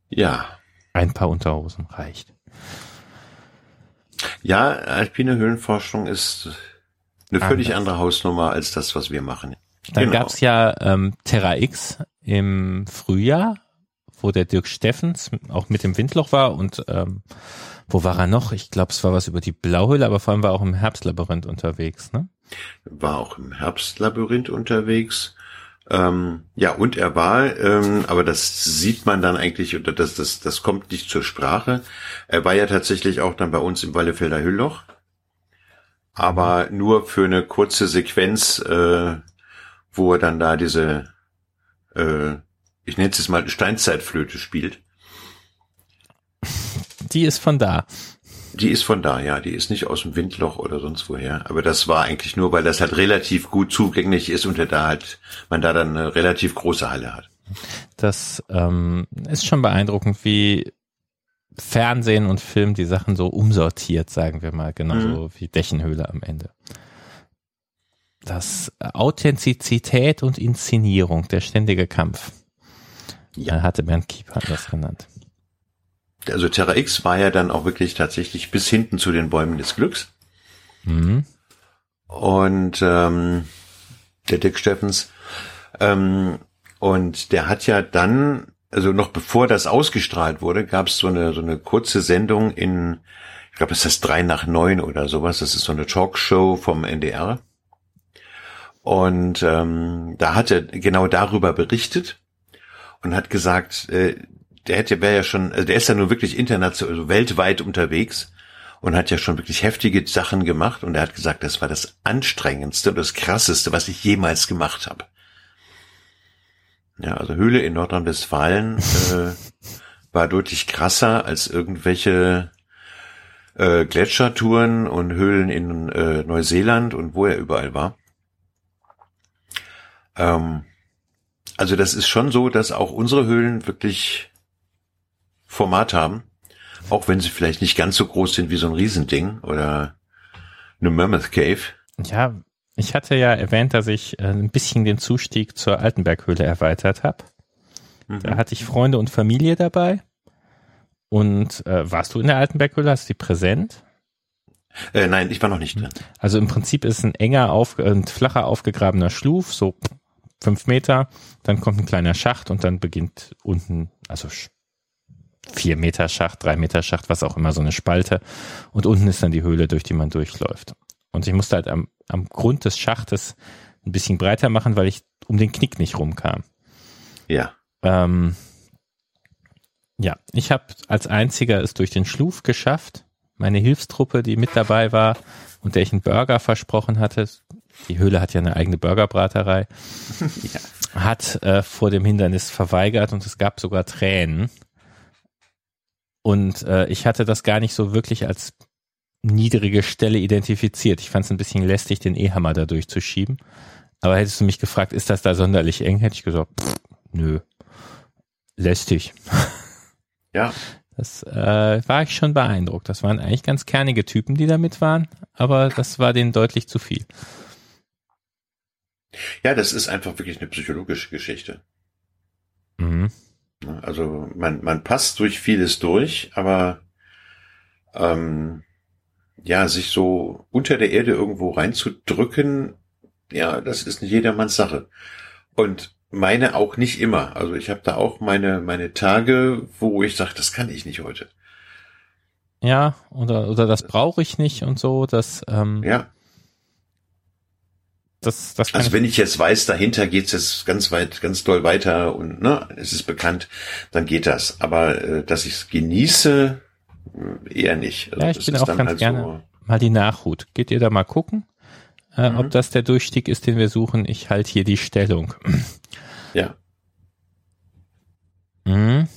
Ja. Ein paar Unterhosen reicht. Ja, alpine Höhlenforschung ist eine völlig Anders. andere Hausnummer als das, was wir machen. Dann genau. gab's ja ähm, Terra X im Frühjahr, wo der Dirk Steffens auch mit dem Windloch war und ähm, wo war er noch? Ich glaube, es war was über die Blauhöhle, aber vor allem war er auch im Herbstlabyrinth unterwegs, ne? War auch im Herbstlabyrinth unterwegs. Ähm, ja, und er war, ähm, aber das sieht man dann eigentlich, oder das, das, das kommt nicht zur Sprache. Er war ja tatsächlich auch dann bei uns im Wallefelder Hüllloch. Aber nur für eine kurze Sequenz, äh, wo er dann da diese, äh, ich nenne es jetzt mal Steinzeitflöte spielt. Die ist von da. Die ist von da, ja. Die ist nicht aus dem Windloch oder sonst woher. Aber das war eigentlich nur, weil das halt relativ gut zugänglich ist und da halt, man da dann eine relativ große Halle hat. Das ähm, ist schon beeindruckend, wie Fernsehen und Film die Sachen so umsortiert, sagen wir mal, genauso mhm. wie Dächenhöhle am Ende. Das Authentizität und Inszenierung, der ständige Kampf. Ja. Hatte Bernd Kieper das genannt also Terra X war ja dann auch wirklich tatsächlich bis hinten zu den Bäumen des Glücks. Mhm. Und ähm, der Dick Steffens. Ähm, und der hat ja dann, also noch bevor das ausgestrahlt wurde, gab es so eine, so eine kurze Sendung in, ich glaube, es ist drei nach neun oder sowas. Das ist so eine Talkshow vom NDR. Und ähm, da hat er genau darüber berichtet und hat gesagt, äh, der hätte wäre ja schon, also der ist ja nur wirklich international, also weltweit unterwegs und hat ja schon wirklich heftige Sachen gemacht und er hat gesagt, das war das anstrengendste und das krasseste, was ich jemals gemacht habe. Ja, also Höhle in Nordrhein-Westfalen äh, war deutlich krasser als irgendwelche äh, Gletschertouren und Höhlen in äh, Neuseeland und wo er überall war. Ähm, also das ist schon so, dass auch unsere Höhlen wirklich Format haben, auch wenn sie vielleicht nicht ganz so groß sind wie so ein Riesending oder eine Mammoth Cave. Ja, ich hatte ja erwähnt, dass ich äh, ein bisschen den Zustieg zur Altenberghöhle erweitert habe. Mhm. Da hatte ich Freunde und Familie dabei. Und äh, warst du in der Altenberghöhle? Hast du die präsent? Äh, nein, ich war noch nicht drin. Also im Prinzip ist ein enger, auf, ein flacher aufgegrabener Schluf, so fünf Meter. Dann kommt ein kleiner Schacht und dann beginnt unten, also vier Meter Schacht, drei Meter Schacht, was auch immer, so eine Spalte. Und unten ist dann die Höhle, durch die man durchläuft. Und ich musste halt am, am Grund des Schachtes ein bisschen breiter machen, weil ich um den Knick nicht rumkam. Ja. Ähm, ja, ich habe als einziger es durch den Schluf geschafft. Meine Hilfstruppe, die mit dabei war und der ich einen Burger versprochen hatte, die Höhle hat ja eine eigene Burgerbraterei, ja. hat äh, vor dem Hindernis verweigert und es gab sogar Tränen. Und äh, ich hatte das gar nicht so wirklich als niedrige Stelle identifiziert. Ich fand es ein bisschen lästig, den E-Hammer da durchzuschieben. Aber hättest du mich gefragt, ist das da sonderlich eng, hätte ich gesagt, pff, nö, lästig. Ja. Das äh, war ich schon beeindruckt. Das waren eigentlich ganz kernige Typen, die da mit waren, aber das war denen deutlich zu viel. Ja, das ist einfach wirklich eine psychologische Geschichte. Mhm. Also man, man passt durch vieles durch, aber ähm, ja, sich so unter der Erde irgendwo reinzudrücken, ja, das ist nicht jedermanns Sache. Und meine auch nicht immer. Also ich habe da auch meine, meine Tage, wo ich sage, das kann ich nicht heute. Ja, oder, oder das brauche ich nicht und so, das, ähm, Ja. Das, das Also wenn ich jetzt weiß, dahinter geht's jetzt ganz weit, ganz doll weiter und ne, es ist bekannt, dann geht das. Aber äh, dass ich es genieße, äh, eher nicht. Also Ja, ich bin auch ganz halt gerne- mal die Nachhut. Geht ihr da mal gucken, äh, Mhm. ob das der Durchstieg ist, den wir suchen? Ich halte hier die Stellung. Ja. Mhm.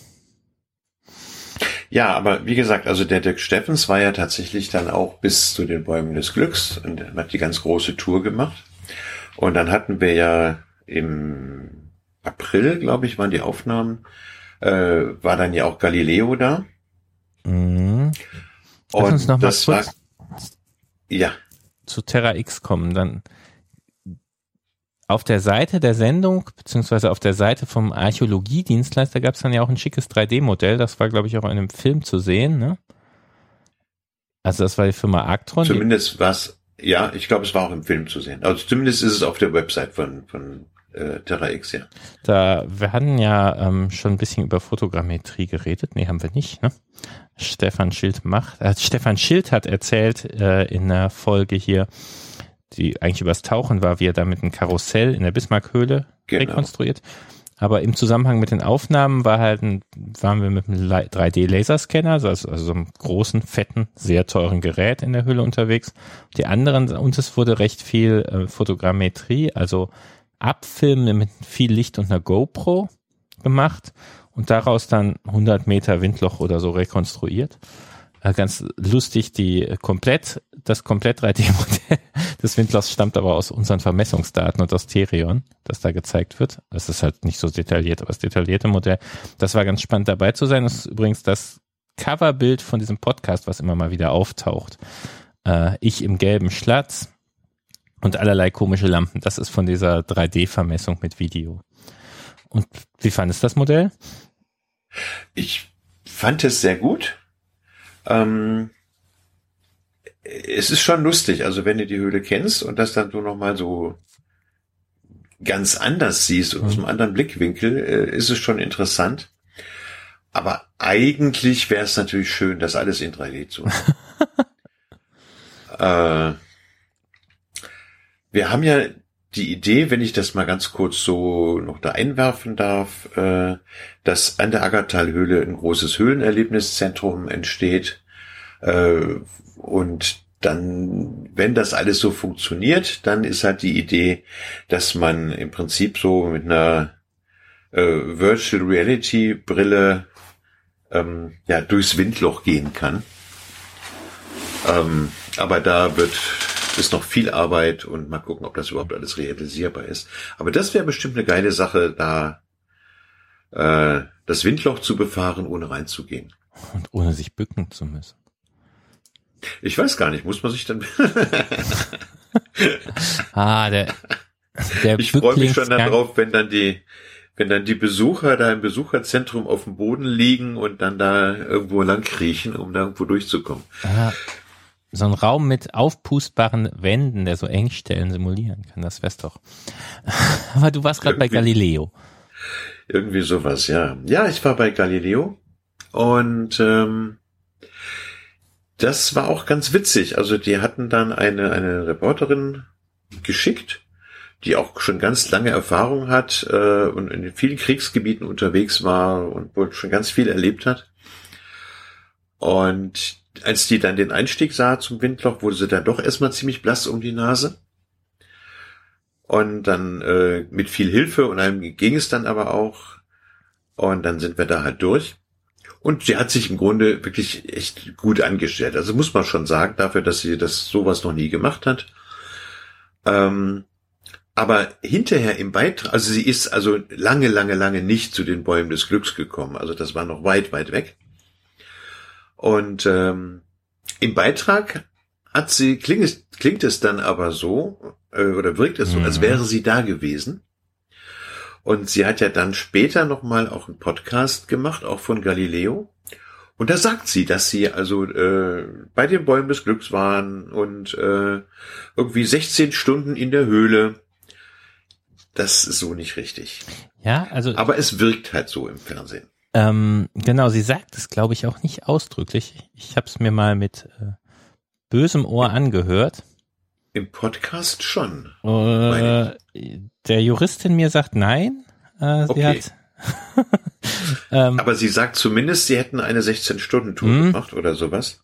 Ja, aber wie gesagt, also der Dirk Steffens war ja tatsächlich dann auch bis zu den Bäumen des Glücks und hat die ganz große Tour gemacht. Und dann hatten wir ja im April, glaube ich, waren die Aufnahmen, äh, war dann ja auch Galileo da. Mhm. Lass Und uns noch mal das war, kurz ja, zu Terra X kommen. Dann auf der Seite der Sendung, beziehungsweise auf der Seite vom Archäologiedienstleister gab es dann ja auch ein schickes 3D-Modell. Das war, glaube ich, auch in einem Film zu sehen. Ne? Also das war die Firma Arctron. Die, zumindest was, ja, ich glaube, es war auch im Film zu sehen. Also zumindest ist es auf der Website von, von äh, Terra X, ja. da, wir hatten ja ähm, schon ein bisschen über Fotogrammetrie geredet. Nee, haben wir nicht. Ne? Stefan Schild macht. Äh, Stefan Schild hat erzählt äh, in der Folge hier, die eigentlich übers Tauchen war, wie er da mit einem Karussell in der Bismarckhöhle Genau. rekonstruiert. Aber im Zusammenhang mit den Aufnahmen war halt ein, waren wir mit einem 3D-Laserscanner, also, also so einem großen, fetten, sehr teuren Gerät in der Höhle unterwegs. Die anderen, und es wurde recht viel äh, Fotogrammetrie, also Abfilmen mit viel Licht und einer GoPro gemacht und daraus dann 100 Meter Windloch oder so rekonstruiert. Äh, ganz lustig, die komplett, das komplett 3D-Modell des Windlochs stammt aber aus unseren Vermessungsdaten und aus Therion, das da gezeigt wird. Das ist halt nicht so detailliert, aber das detaillierte Modell. Das war ganz spannend dabei zu sein. Das ist übrigens das Coverbild von diesem Podcast, was immer mal wieder auftaucht. Äh, ich im gelben Schlatz und allerlei komische Lampen. Das ist von dieser 3D-Vermessung mit Video. Und wie fandest du das Modell? Ich fand es sehr gut. Ähm, es ist schon lustig, also wenn du die Höhle kennst und das dann du nochmal so ganz anders siehst und aus einem anderen Blickwinkel, äh, ist es schon interessant. Aber eigentlich wäre es natürlich schön, das alles in 3D zu machen. äh, wir haben ja die Idee, wenn ich das mal ganz kurz so noch da einwerfen darf, äh, dass an der Aggertalhöhle ein großes Höhlenerlebniszentrum entsteht. Äh, und dann, wenn das alles so funktioniert, dann ist halt die Idee, dass man im Prinzip so mit einer äh, Virtual Reality Brille ähm, ja durchs Windloch gehen kann. Ähm, aber da wird ist noch viel Arbeit und mal gucken, ob das überhaupt alles realisierbar ist. Aber das wäre bestimmt eine geile Sache, da äh, das Windloch zu befahren, ohne reinzugehen. Und ohne sich bücken zu müssen. Ich weiß gar nicht, muss man sich dann. Ah, der, der ich freue mich schon darauf, wenn dann die, wenn dann die Besucher da im Besucherzentrum auf dem Boden liegen und dann da irgendwo lang kriechen, um da irgendwo durchzukommen. Ah, so ein Raum mit aufpustbaren Wänden, der so Engstellen simulieren kann, das wär's doch. Aber du warst gerade bei Galileo. Irgendwie sowas, ja. Ja, ich war bei Galileo und ähm, das war auch ganz witzig. Also die hatten dann eine, eine Reporterin geschickt, die auch schon ganz lange Erfahrung hat äh, und in vielen Kriegsgebieten unterwegs war und wohl schon ganz viel erlebt hat. Und als die dann den Einstieg sah zum Windloch, wurde sie dann doch erstmal ziemlich blass um die Nase. Und dann äh, mit viel Hilfe und einem ging es dann aber auch. Und dann sind wir da halt durch. Und sie hat sich im Grunde wirklich echt gut angestellt. Also muss man schon sagen, dafür, dass sie das sowas noch nie gemacht hat. Ähm, aber hinterher im Beitrag, also sie ist also lange, lange, lange nicht zu den Bäumen des Glücks gekommen. Also das war noch weit, weit weg. Und ähm, im Beitrag hat sie, klingt, klingt es dann aber so, äh, oder wirkt es so, mhm. als wäre sie da gewesen. Und sie hat ja dann später nochmal auch einen Podcast gemacht, auch von Galileo. Und da sagt sie, dass sie also äh, bei den Bäumen des Glücks waren und äh, irgendwie 16 Stunden in der Höhle. Das ist so nicht richtig. Ja, also. Aber es wirkt halt so im Fernsehen. Ähm, genau, sie sagt es, glaube ich, auch nicht ausdrücklich. Ich habe es mir mal mit äh, bösem Ohr angehört. Im Podcast schon. Äh, der Juristin mir sagt nein. Sie okay. hat ähm, Aber sie sagt zumindest, sie hätten eine 16-Stunden-Tour mhm. gemacht oder sowas.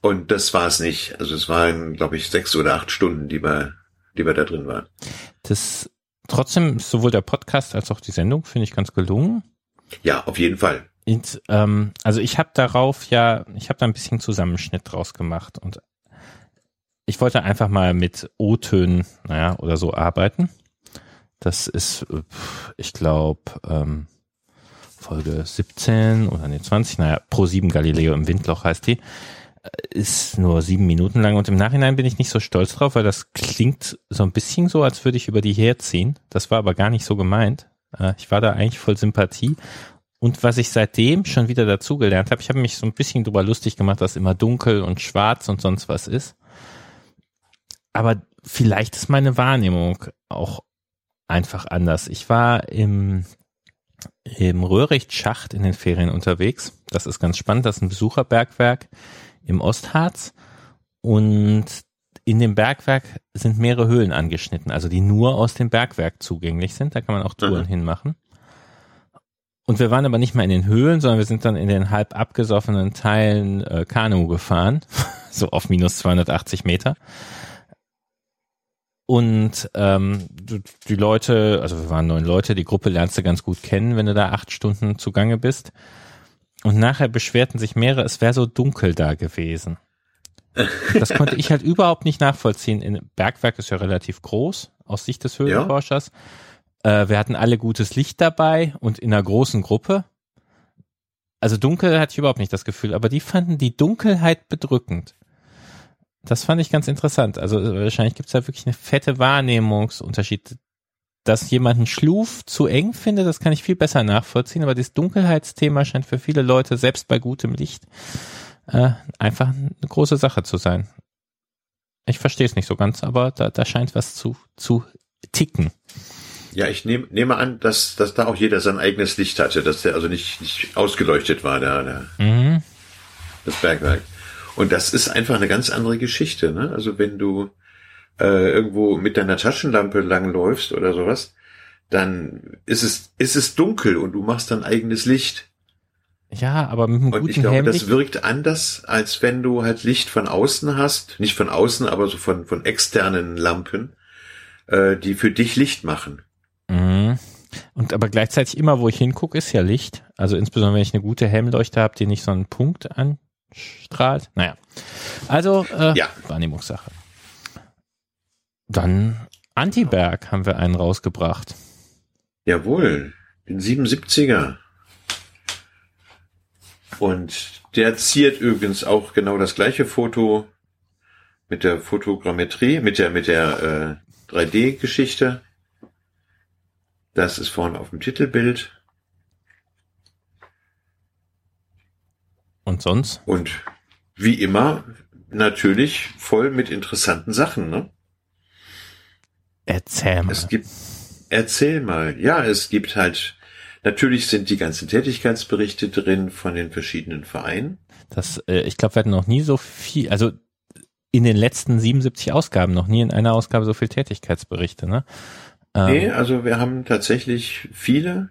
Und das war es nicht. Also es waren, glaube ich, sechs oder acht Stunden, die wir, die wir da drin waren. Das trotzdem sowohl der Podcast als auch die Sendung finde ich ganz gelungen. Ja, auf jeden Fall. Und, ähm, also ich habe darauf ja, ich habe da ein bisschen Zusammenschnitt draus gemacht und ich wollte einfach mal mit O-Tönen, naja, oder so arbeiten. Das ist, ich glaube, ähm, Folge 17 oder nee, 20, naja, Pro 7 Galileo im Windloch heißt die. Ist nur sieben Minuten lang und im Nachhinein bin ich nicht so stolz drauf, weil das klingt so ein bisschen so, als würde ich über die herziehen. Das war aber gar nicht so gemeint. Äh, ich war da eigentlich voll Sympathie. Und was ich seitdem schon wieder dazugelernt habe, ich habe mich so ein bisschen drüber lustig gemacht, dass immer dunkel und schwarz und sonst was ist. Aber vielleicht ist meine Wahrnehmung auch einfach anders. Ich war im, im Röhricht-Schacht in den Ferien unterwegs. Das ist ganz spannend. Das ist ein Besucherbergwerk im Ostharz. Und in dem Bergwerk sind mehrere Höhlen angeschnitten, also die nur aus dem Bergwerk zugänglich sind. Da kann man auch Touren mhm. hinmachen. Und wir waren aber nicht mal in den Höhlen, sondern wir sind dann in den halb abgesoffenen Teilen äh, Kanu gefahren, so auf minus 280 Meter. Und ähm, die Leute, also wir waren neun Leute, die Gruppe lernst du ganz gut kennen, wenn du da acht Stunden zugange bist. Und nachher beschwerten sich mehrere, es wäre so dunkel da gewesen. Das konnte ich halt überhaupt nicht nachvollziehen. In Bergwerk ist ja relativ groß aus Sicht des Höhlenforschers. Ja. Äh, wir hatten alle gutes Licht dabei und in einer großen Gruppe. Also dunkel hatte ich überhaupt nicht das Gefühl, aber die fanden die Dunkelheit bedrückend. Das fand ich ganz interessant. Also wahrscheinlich gibt es da wirklich eine fette Wahrnehmungsunterschied. Dass jemand einen Schluf zu eng findet, das kann ich viel besser nachvollziehen, aber das Dunkelheitsthema scheint für viele Leute, selbst bei gutem Licht, äh, einfach eine große Sache zu sein. Ich verstehe es nicht so ganz, aber da, da scheint was zu, zu ticken. Ja, ich nehm, nehme an, dass, dass da auch jeder sein eigenes Licht hatte, dass der also nicht, nicht ausgeleuchtet war, der, der mhm. das Bergwerk. Und das ist einfach eine ganz andere Geschichte. Ne? Also wenn du äh, irgendwo mit deiner Taschenlampe langläufst oder sowas, dann ist es, ist es dunkel und du machst dein eigenes Licht. Ja, aber mit einem Und ich glaube, Helmlicht das wirkt anders, als wenn du halt Licht von außen hast. Nicht von außen, aber so von, von externen Lampen, äh, die für dich Licht machen. Mhm. Und aber gleichzeitig immer, wo ich hingucke, ist ja Licht. Also insbesondere, wenn ich eine gute Helmleuchte habe, die nicht so einen Punkt anstrahlt. Naja. Also, äh, ja. Wahrnehmungssache. Dann Antiberg haben wir einen rausgebracht. Jawohl, den 77er. Und der ziert übrigens auch genau das gleiche Foto mit der Fotogrammetrie, mit der, mit der äh, 3D-Geschichte. Das ist vorne auf dem Titelbild. Und sonst? Und wie immer natürlich voll mit interessanten Sachen, ne? Erzähl mal. Es gibt, erzähl mal. Ja, es gibt halt Natürlich sind die ganzen Tätigkeitsberichte drin von den verschiedenen Vereinen. Das, äh, ich glaube, wir hatten noch nie so viel, also in den letzten 77 Ausgaben noch nie in einer Ausgabe so viel Tätigkeitsberichte, ne? Ähm, nee, also wir haben tatsächlich viele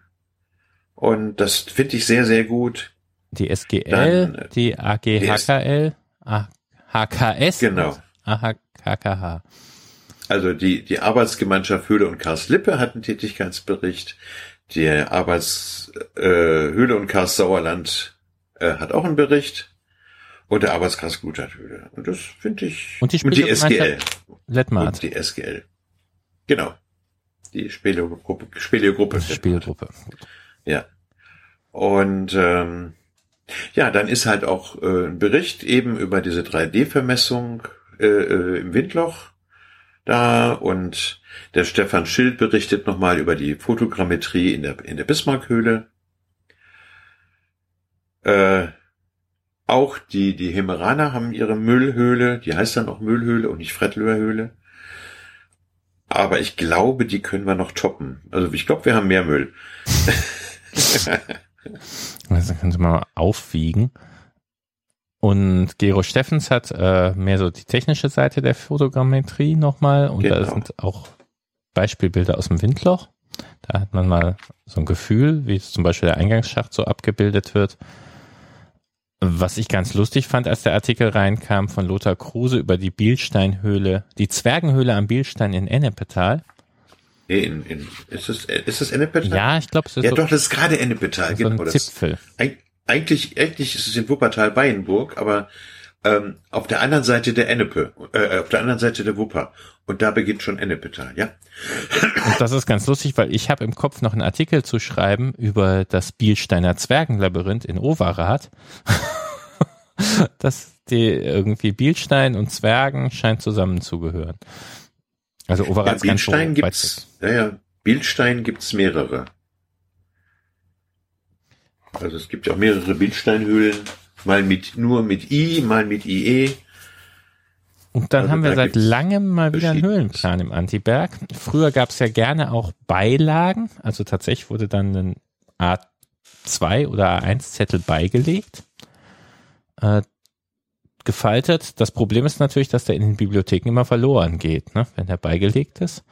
und das finde ich sehr, sehr gut. Die SGL, Dann, äh, die AGHKL, HKS, genau. AHKH. Also die, die Arbeitsgemeinschaft Höhle und Karlslippe hat einen Tätigkeitsbericht. Die Arbeitshöhle äh, und Karst Sauerland äh, hat auch einen Bericht. Und der Arbeitskreis Gluthardhöhle. Und das finde ich. Und die, und die SGL. Lettmart. Und die SGL. Genau. Die Speleogruppe. Speleogruppe. Speleogruppe. Ja. Und ähm, Ja, dann ist halt auch äh, ein Bericht eben über diese 3D-Vermessung äh, äh, im Windloch da und der Stefan Schild berichtet nochmal über die Fotogrammetrie in der, in der Bismarckhöhle. Äh, auch die, die Hemeraner haben ihre Müllhöhle, die heißt dann auch Müllhöhle und nicht Frettlöher Höhle. Aber ich glaube, die können wir noch toppen. Also ich glaube, wir haben mehr Müll. das könnte man aufwiegen. Und Gero Steffens hat äh, mehr so die technische Seite der Fotogrammetrie nochmal. Und genau. da sind auch Beispielbilder aus dem Windloch. Da hat man mal so ein Gefühl, wie zum Beispiel der Eingangsschacht so abgebildet wird. Was ich ganz lustig fand, als der Artikel reinkam von Lothar Kruse über die Bielsteinhöhle, die Zwergenhöhle am Bielstein in Ennepetal. In, in, ist es, ist es Ennepetal? Ja, ich glaube, es ist Ja, so, doch, das ist gerade Ennepetal. So ein genau, Zipfel. Das, eigentlich, eigentlich ist es in Wuppertal-Beienburg, aber ähm, auf der anderen Seite der Ennepe, äh, auf der anderen Seite der Wupper. Und da beginnt schon Ennepetal, ja. Und das ist ganz lustig, weil ich habe im Kopf noch einen Artikel zu schreiben über das Bielsteiner Zwergenlabyrinth in Overath. dass die irgendwie Bielstein und Zwergen scheint zusammenzugehören. Also Overath ja, ganz so gibt's, ja, ja, Bielstein gibt's mehrere. Also es gibt ja auch mehrere Bildsteinhöhlen, mal mit nur mit I, mal mit IE. Und dann also haben wir da seit langem mal wieder einen Höhlenplan im Antiberg. Früher gab es ja gerne auch Beilagen, also tatsächlich wurde dann ein A2 oder A1-Zettel beigelegt, äh, gefaltet. Das Problem ist natürlich, dass der in den Bibliotheken immer verloren geht, ne, wenn der beigelegt ist.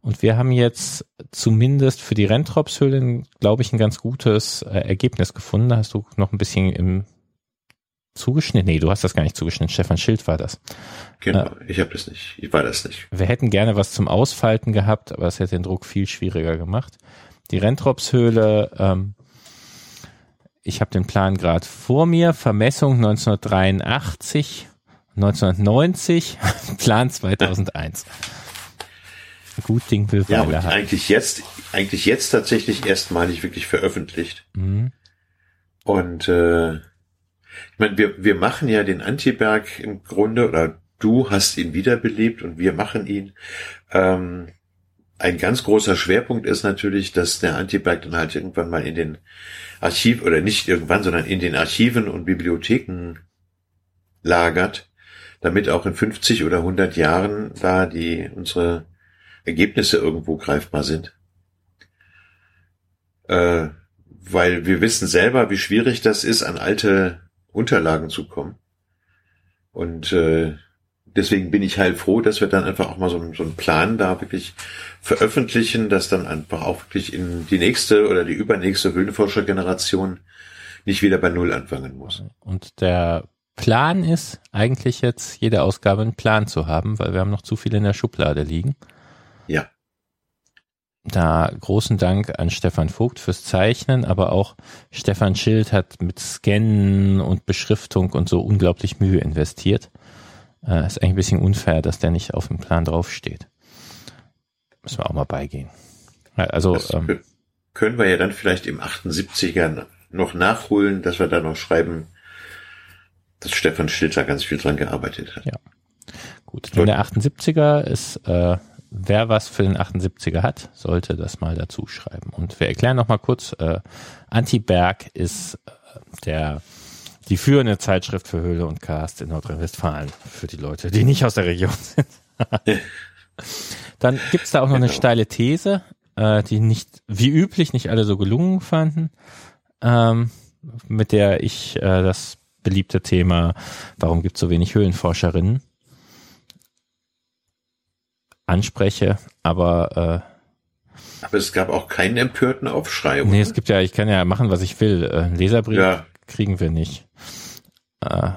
Und wir haben jetzt zumindest für die Renntropshöhlen, glaube ich, ein ganz gutes äh, Ergebnis gefunden. Da hast du noch ein bisschen im zugeschnitten. Nee, du hast das gar nicht zugeschnitten. Stefan Schild war das. Genau, äh, ich habe das nicht. Ich war das nicht. Wir hätten gerne was zum Ausfalten gehabt, aber es hätte den Druck viel schwieriger gemacht. Die Renntropshöhle, ähm, ich habe den Plan gerade vor mir. Vermessung 1983, 1990, Plan 2001. Gut Ding will ja, und eigentlich jetzt, eigentlich jetzt tatsächlich erstmalig wirklich veröffentlicht. Mhm. Und äh, ich meine, wir, wir machen ja den Antiberg im Grunde, oder du hast ihn wiederbelebt und wir machen ihn. Ähm, ein ganz großer Schwerpunkt ist natürlich, dass der Antiberg dann halt irgendwann mal in den Archiv, oder nicht irgendwann, sondern in den Archiven und Bibliotheken lagert, damit auch in 50 oder 100 Jahren da die unsere Ergebnisse irgendwo greifbar sind. Äh, weil wir wissen selber, wie schwierig das ist, an alte Unterlagen zu kommen. Und äh, deswegen bin ich halt froh, dass wir dann einfach auch mal so, so einen Plan da wirklich veröffentlichen, dass dann einfach auch wirklich in die nächste oder die übernächste Höhlenforschergeneration nicht wieder bei Null anfangen muss. Und der Plan ist eigentlich jetzt, jede Ausgabe einen Plan zu haben, weil wir haben noch zu viel in der Schublade liegen. Ja. Da großen Dank an Stefan Vogt fürs Zeichnen, aber auch Stefan Schild hat mit Scannen und Beschriftung und so unglaublich Mühe investiert. Äh, ist eigentlich ein bisschen unfair, dass der nicht auf dem Plan draufsteht. Müssen wir auch mal beigehen. Also ähm, können wir ja dann vielleicht im 78er noch nachholen, dass wir da noch schreiben, dass Stefan da ganz viel dran gearbeitet hat. Ja. Gut. Wenn der 78er ist äh, wer was für den 78er hat, sollte das mal dazu schreiben. Und wir erklären noch mal kurz, äh, Anti-Berg ist äh, der die führende Zeitschrift für Höhle und Cast in Nordrhein-Westfalen, für die Leute, die nicht aus der Region sind. Dann gibt's da auch noch genau. eine steile These, äh, die nicht, wie üblich, nicht alle so gelungen fanden, ähm, mit der ich äh, das beliebte Thema, warum gibt's so wenig Höhlenforscherinnen, anspreche, aber äh, aber es gab auch keinen empörten Aufschrei. Oder? Nee, es gibt ja, ich kann ja machen, was ich will. Äh, Leserbrief ja. Kriegen wir nicht. Äh,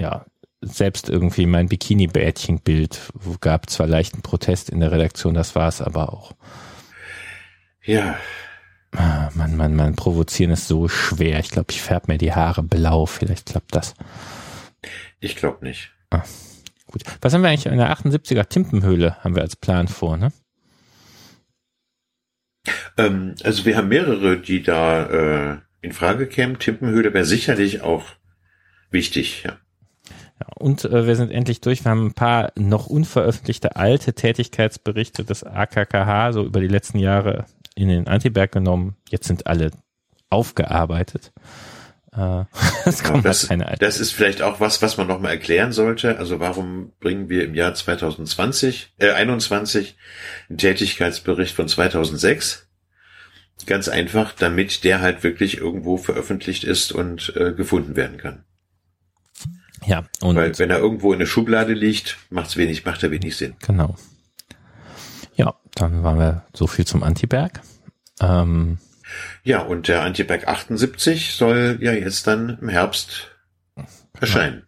ja, selbst irgendwie mein Bikini-Bärtchen-Bild gab zwar leichten Protest in der Redaktion, das war es aber auch. Ja. Ah, man, man, man, provozieren ist so schwer. Ich glaube, ich färbe mir die Haare blau. Vielleicht klappt das. Ich glaube nicht. Ah. Gut. Was haben wir eigentlich in der 78er Timpenhöhle haben wir als Plan vor, ne? Ähm, also wir haben mehrere, die da äh, in Frage kämen. Timpenhöhle wäre sicherlich auch wichtig, ja. Ja, und äh, wir sind endlich durch. Wir haben ein paar noch unveröffentlichte alte Tätigkeitsberichte des AKKH so über die letzten Jahre in den Antiberg genommen. Jetzt sind alle aufgearbeitet. Äh, das, kommt das, keine alten. das ist vielleicht auch was, was man nochmal erklären sollte. Also warum bringen wir im Jahr 2020, äh, 21 einen Tätigkeitsbericht von 2006? Ganz einfach, damit der halt wirklich irgendwo veröffentlicht ist und äh, gefunden werden kann. Ja, und weil wenn er irgendwo in der Schublade liegt, macht's wenig, macht er wenig Sinn. Genau. Ja, dann waren wir so viel zum Antiberg. Ähm, ja, und der Antiberg 78 soll ja jetzt dann im Herbst erscheinen.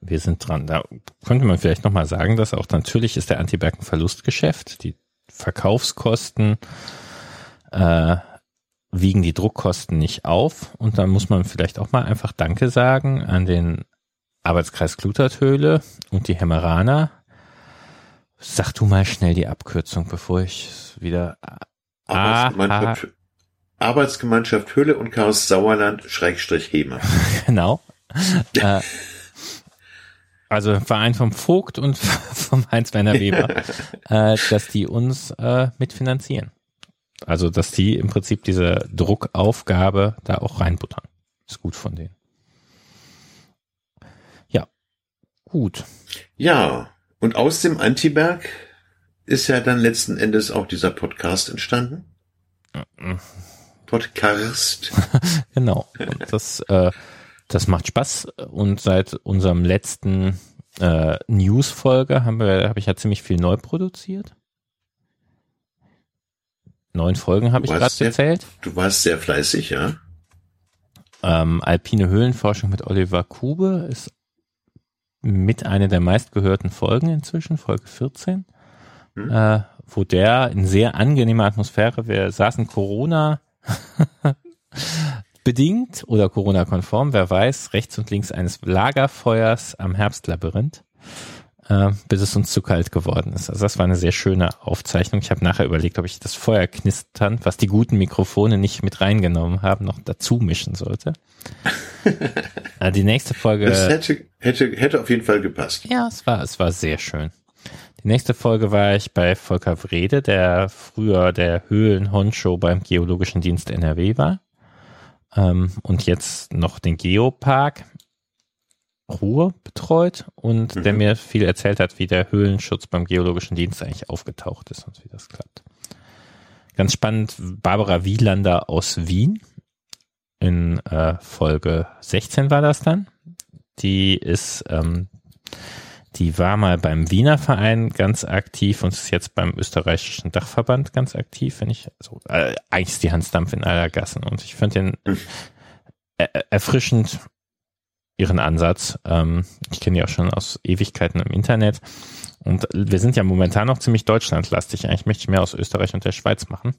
Wir sind dran. Da könnte man vielleicht nochmal sagen, dass auch natürlich ist der Antiberg ein Verlustgeschäft. Die Verkaufskosten äh, wiegen die Druckkosten nicht auf. Und dann muss man vielleicht auch mal einfach Danke sagen an den Arbeitskreis Kluterthöhle und die Hemmeraner. Sag du mal schnell die Abkürzung, bevor ich wieder. Arbeitsgemeinschaft, Arbeitsgemeinschaft Höhle und Chaos Sauerland Schrägstrich Hema. genau. äh, also Verein vom Vogt und vom Heinz-Werner Weber, äh, dass die uns äh, mitfinanzieren. Also, dass die im Prinzip diese Druckaufgabe da auch reinbuttern. Ist gut von denen. Ja, gut. Ja, und aus dem Antiberg ist ja dann letzten Endes auch dieser Podcast entstanden. Podcast. genau. Und das, äh, das macht Spaß. Und seit unserem letzten äh, News-Folge haben wir, habe ich ja ziemlich viel neu produziert. Neun Folgen habe ich gerade gezählt. Du warst sehr fleißig, ja. Ähm, Alpine Höhlenforschung mit Oliver Kube ist mit einer der meistgehörten Folgen inzwischen, Folge 14, hm. äh, wo der in sehr angenehmer Atmosphäre, wir saßen Corona bedingt oder Corona-konform, wer weiß, rechts und links eines Lagerfeuers am Herbstlabyrinth äh, bis es uns zu kalt geworden ist. Also das war eine sehr schöne Aufzeichnung. Ich habe nachher überlegt, ob ich das Feuer knistern, was die guten Mikrofone nicht mit reingenommen haben, noch dazu mischen sollte. äh, die nächste Folge. Das hätte, hätte, hätte auf jeden Fall gepasst. Ja, es war, es war sehr schön. Die nächste Folge war ich bei Volker Wrede, der früher der Höhlen-Honcho beim Geologischen Dienst NRW war. Ähm, und jetzt noch den Geopark Ruhe betreut und mhm. der mir viel erzählt hat, wie der Höhlenschutz beim Geologischen Dienst eigentlich aufgetaucht ist und wie das klappt. Ganz spannend, Barbara Wielander aus Wien. In äh, Folge 16 war das dann. Die ist, ähm, die war mal beim Wiener Verein ganz aktiv und ist jetzt beim österreichischen Dachverband ganz aktiv, wenn ich, also, äh, eigentlich ist die Hans Dampf in aller Gassen und ich finde den mhm. erfrischend ihren Ansatz. Ähm, ich kenne die auch schon aus Ewigkeiten im Internet. Und wir sind ja momentan noch ziemlich deutschlandlastig. Eigentlich möchte ich mehr aus Österreich und der Schweiz machen.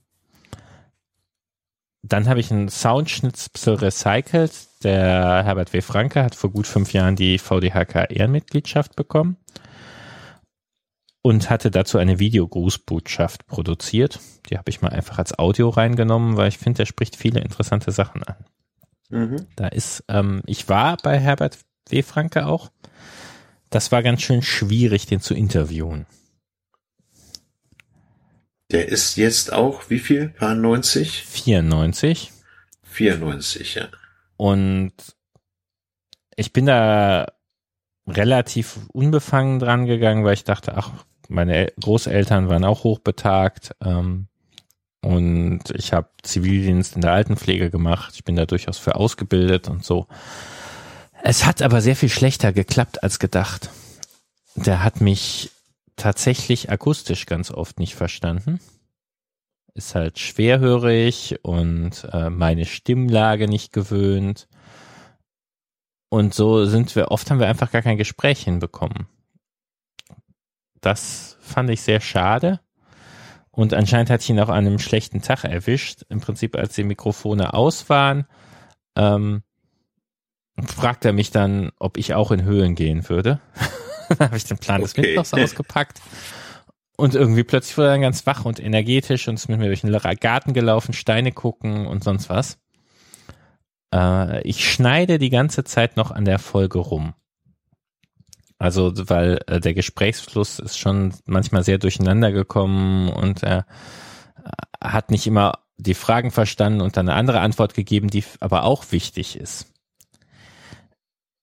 Dann habe ich einen Soundschnitzel recycelt. Der Herbert W. Franke hat vor gut fünf Jahren die VDHK Ehrenmitgliedschaft bekommen und hatte dazu eine Videogrußbotschaft produziert. Die habe ich mal einfach als Audio reingenommen, weil ich finde, der spricht viele interessante Sachen an. Mhm. Da ist, ähm, ich war bei Herbert W. Franke auch. Das war ganz schön schwierig, den zu interviewen. Der ist jetzt auch wie viel? Paar 90? 94. 94, ja. Und ich bin da relativ unbefangen dran gegangen, weil ich dachte, ach, meine Großeltern waren auch hochbetagt. Ähm, und ich habe Zivildienst in der Altenpflege gemacht. Ich bin da durchaus für ausgebildet und so. Es hat aber sehr viel schlechter geklappt als gedacht. Der hat mich tatsächlich akustisch ganz oft nicht verstanden. Ist halt schwerhörig und äh, meine Stimmlage nicht gewöhnt. Und so sind wir, oft haben wir einfach gar kein Gespräch hinbekommen. Das fand ich sehr schade. Und anscheinend hat ich ihn auch an einem schlechten Tag erwischt. Im Prinzip, als die Mikrofone aus waren, ähm, fragt er mich dann, ob ich auch in Höhlen gehen würde. dann habe ich den Plan okay. des Mittwochs ausgepackt. Und irgendwie plötzlich wurde er dann ganz wach und energetisch und ist mit mir durch den Garten gelaufen, Steine gucken und sonst was. Äh, ich schneide die ganze Zeit noch an der Folge rum. Also, weil äh, der Gesprächsfluss ist schon manchmal sehr durcheinander gekommen und er hat nicht immer die Fragen verstanden und dann eine andere Antwort gegeben, die aber auch wichtig ist.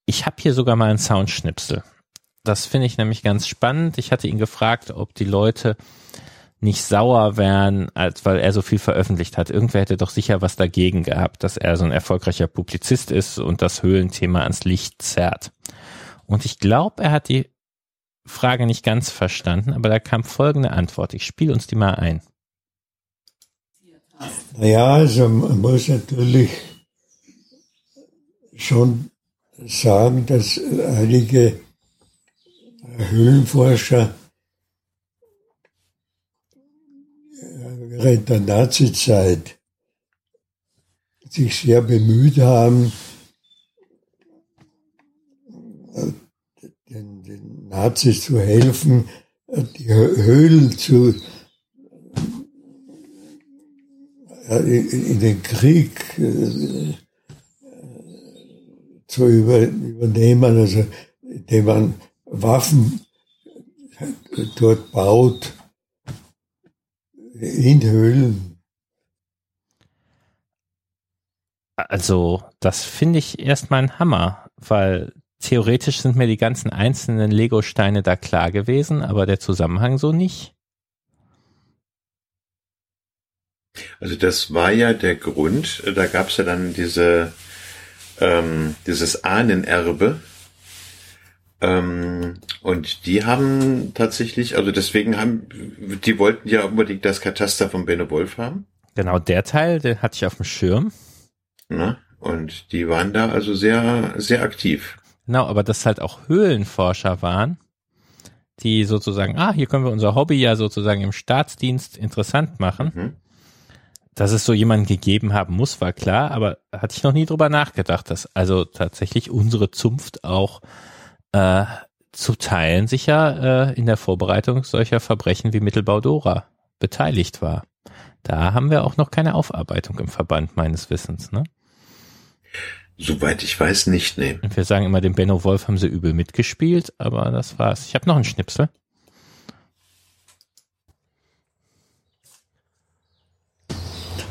Ich habe hier sogar mal einen Soundschnipsel. Das finde ich nämlich ganz spannend. Ich hatte ihn gefragt, ob die Leute nicht sauer wären, als weil er so viel veröffentlicht hat. Irgendwer hätte doch sicher was dagegen gehabt, dass er so ein erfolgreicher Publizist ist und das Höhlenthema ans Licht zerrt. Und ich glaube, er hat die Frage nicht ganz verstanden, aber da kam folgende Antwort. Ich spiele uns die mal ein. Naja, also man muss natürlich schon sagen, dass einige Höhlenforscher während der Nazizeit sich sehr bemüht haben, den, den Nazis zu helfen, die Höhlen zu in den Krieg äh, zu übernehmen, also indem man Waffen dort baut in Höhlen. Also, das finde ich erstmal ein Hammer, weil theoretisch sind mir die ganzen einzelnen Lego-Steine da klar gewesen, aber der Zusammenhang so nicht. Also das war ja der Grund, da gab es ja dann diese, ähm, dieses Ahnenerbe. Ähm, und die haben tatsächlich, also deswegen haben, die wollten ja unbedingt das Kataster von Benno Wolf haben. Genau, der Teil, den hatte ich auf dem Schirm. Na, und die waren da also sehr, sehr aktiv. Genau, aber dass halt auch Höhlenforscher waren, die sozusagen, ah, hier können wir unser Hobby ja sozusagen im Staatsdienst interessant machen. Mhm. Dass es so jemanden gegeben haben muss, war klar, aber hatte ich noch nie drüber nachgedacht, dass also tatsächlich unsere Zunft auch äh, zu Teilen sicher äh, in der Vorbereitung solcher Verbrechen wie Mittelbau Dora beteiligt war. Da haben wir auch noch keine Aufarbeitung im Verband meines Wissens, ne? Soweit ich weiß, nicht, nee. Und wir sagen immer, dem Benno Wolf haben sie übel mitgespielt, aber das war's. Ich habe noch einen Schnipsel.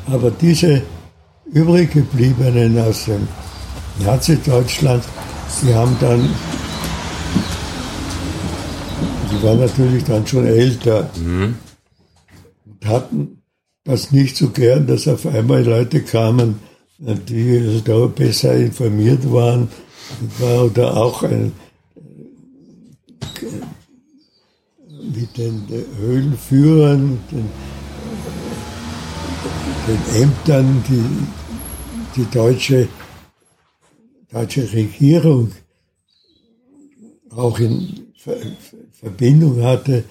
Aber diese übrig gebliebenen aus dem Nazi-Deutschland, die haben dann, die waren natürlich dann schon älter mhm. und hatten das nicht so gern, dass auf einmal Leute kamen, die also da besser informiert waren oder auch ein, mit den Höhlenführern, den, den Ämtern, die die deutsche, deutsche Regierung auch in Verbindung hatte,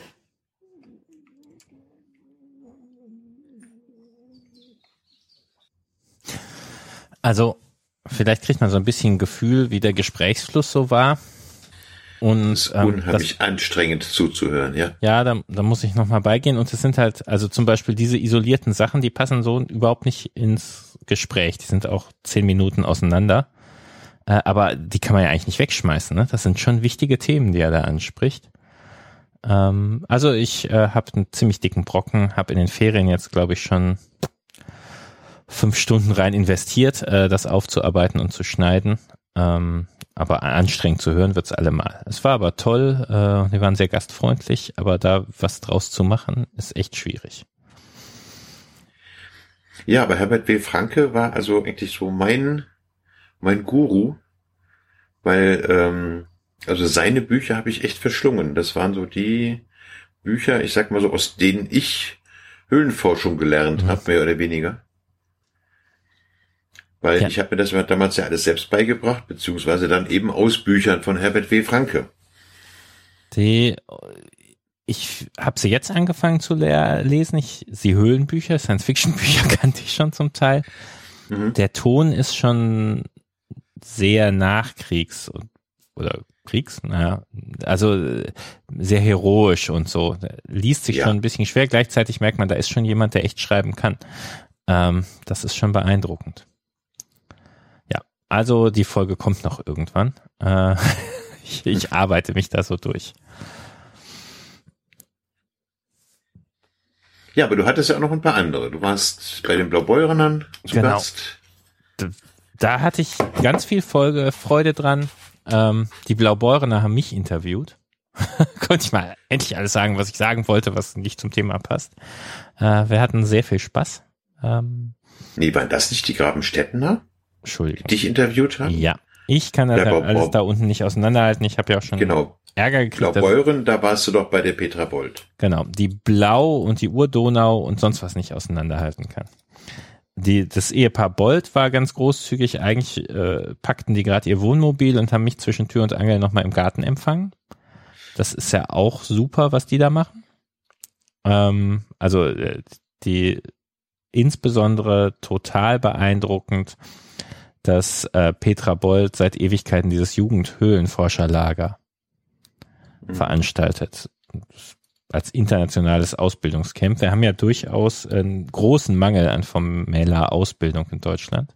Also, vielleicht kriegt man so ein bisschen ein Gefühl, wie der Gesprächsfluss so war. Und, das ist ähm, unheimlich das, anstrengend zuzuhören, ja. Ja, da, da muss ich nochmal beigehen. Und es sind halt, also zum Beispiel diese isolierten Sachen, die passen so überhaupt nicht ins Gespräch. Die sind auch zehn Minuten auseinander. Äh, aber die kann man ja eigentlich nicht wegschmeißen. Ne? Das sind schon wichtige Themen, die er da anspricht. Ähm, also ich äh, habe einen ziemlich dicken Brocken, habe in den Ferien jetzt, glaube ich, schon fünf Stunden rein investiert, äh, das aufzuarbeiten und zu schneiden. Ähm, aber anstrengend zu hören wird's allemal. Es war aber toll, äh, die waren sehr gastfreundlich, aber da was draus zu machen, ist echt schwierig. Ja, aber Herbert W. Franke war also eigentlich so mein, mein Guru, weil ähm, also seine Bücher habe ich echt verschlungen. Das waren so die Bücher, ich sag mal so, aus denen ich Höhlenforschung gelernt mhm. habe, mehr oder weniger. Weil ja. ich habe mir das damals ja alles selbst beigebracht, beziehungsweise dann eben aus Büchern von Herbert W. Franke. Die, ich habe sie jetzt angefangen zu lesen. Ich, sie Höhlenbücher, Science-Fiction-Bücher kannte ich schon zum Teil. Mhm. Der Ton ist schon sehr nachkriegs oder Kriegs, naja, also sehr heroisch und so. Liest sich ja. schon ein bisschen schwer. Gleichzeitig merkt man, da ist schon jemand, der echt schreiben kann. Ähm, das ist schon beeindruckend. Also die Folge kommt noch irgendwann. Äh, ich, ich arbeite mich da so durch. Ja, aber du hattest ja auch noch ein paar andere. Du warst bei den Blaubeurernern zu Genau. Gast. Da hatte ich ganz viel Folge Freude dran. Ähm, die Blaubeurener haben mich interviewt. Konnte ich mal endlich alles sagen, was ich sagen wollte, was nicht zum Thema passt. Äh, wir hatten sehr viel Spaß. Ähm, Nee, waren das nicht die Grabenstädtener, Entschuldigung. dich interviewt haben? Ja, ich kann das Ja, aber- alles da unten nicht auseinanderhalten. Ich habe ja auch schon Genau. Ärger gekriegt. Blaubeuren, da warst du doch bei der Petra Bold. Genau, die Blau und die Urdonau und sonst was nicht auseinanderhalten kann. Die, das Ehepaar Bold war ganz großzügig. Eigentlich äh, packten die gerade ihr Wohnmobil und haben mich zwischen Tür und Angel nochmal im Garten empfangen. Das ist ja auch super, was die da machen. Ähm, also äh, die insbesondere total beeindruckend, dass äh, Petra Bold seit Ewigkeiten dieses Jugendhöhlenforscherlager veranstaltet als internationales Ausbildungscamp. Wir haben ja durchaus einen großen Mangel an formeller Ausbildung in Deutschland.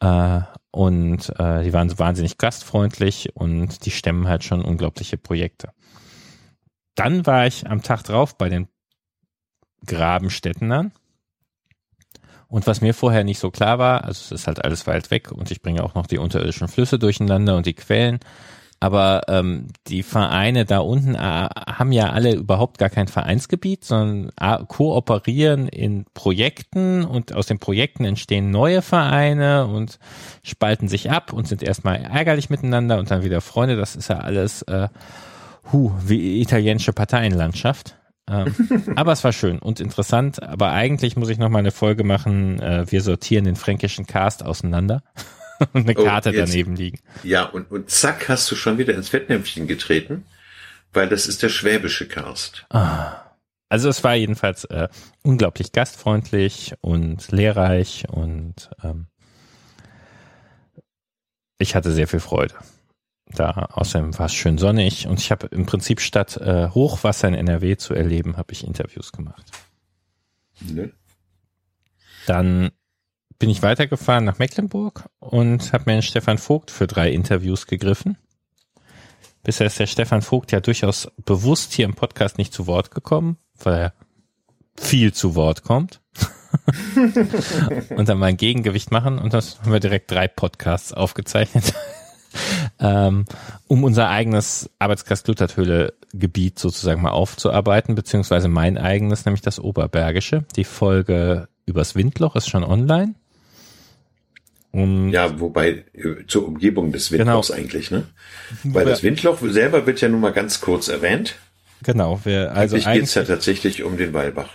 Äh, und äh, die waren so wahnsinnig gastfreundlich und die stemmen halt schon unglaubliche Projekte. Dann war ich am Tag drauf bei den Grabenstädtenern. Und was mir vorher nicht so klar war, also es ist halt alles weit weg und ich bringe auch noch die unterirdischen Flüsse durcheinander und die Quellen. Aber ähm, die Vereine da unten äh, haben ja alle überhaupt gar kein Vereinsgebiet, sondern äh, kooperieren in Projekten und aus den Projekten entstehen neue Vereine und spalten sich ab und sind erstmal ärgerlich miteinander und dann wieder Freunde. Das ist ja alles äh, hu, wie italienische Parteienlandschaft. Ähm, aber es war schön und interessant. Aber eigentlich muss ich noch mal eine Folge machen. Äh, wir sortieren den fränkischen Cast auseinander und eine Oh, Karte jetzt- daneben liegen. Ja, und, und zack, hast du schon wieder ins Fettnäpfchen getreten, weil das ist der schwäbische Karst. Also es war jedenfalls äh, unglaublich gastfreundlich und lehrreich und ähm, ich hatte sehr viel Freude. Da außerdem war es schön sonnig und ich habe im Prinzip statt äh, Hochwasser in NRW zu erleben, habe ich Interviews gemacht. Ne? Dann bin ich weitergefahren nach Mecklenburg und habe mir den Stefan Vogt für drei Interviews gegriffen. Bisher ist der Stefan Vogt ja durchaus bewusst hier im Podcast nicht zu Wort gekommen, weil er viel zu Wort kommt. und dann mal ein Gegengewicht machen und das haben wir direkt drei Podcasts aufgezeichnet, ähm, um unser eigenes Arbeitskreis Glutterthöhle Gebiet sozusagen mal aufzuarbeiten, beziehungsweise mein eigenes, nämlich das Oberbergische. Die Folge übers Windloch ist schon online. Und Ja, wobei äh, zur Umgebung des Windlochs Genau. eigentlich, ne? Weil das Windloch selber wird ja nun mal ganz kurz erwähnt. genau, wir, also Eigentlich geht's ja tatsächlich um den Weilbach.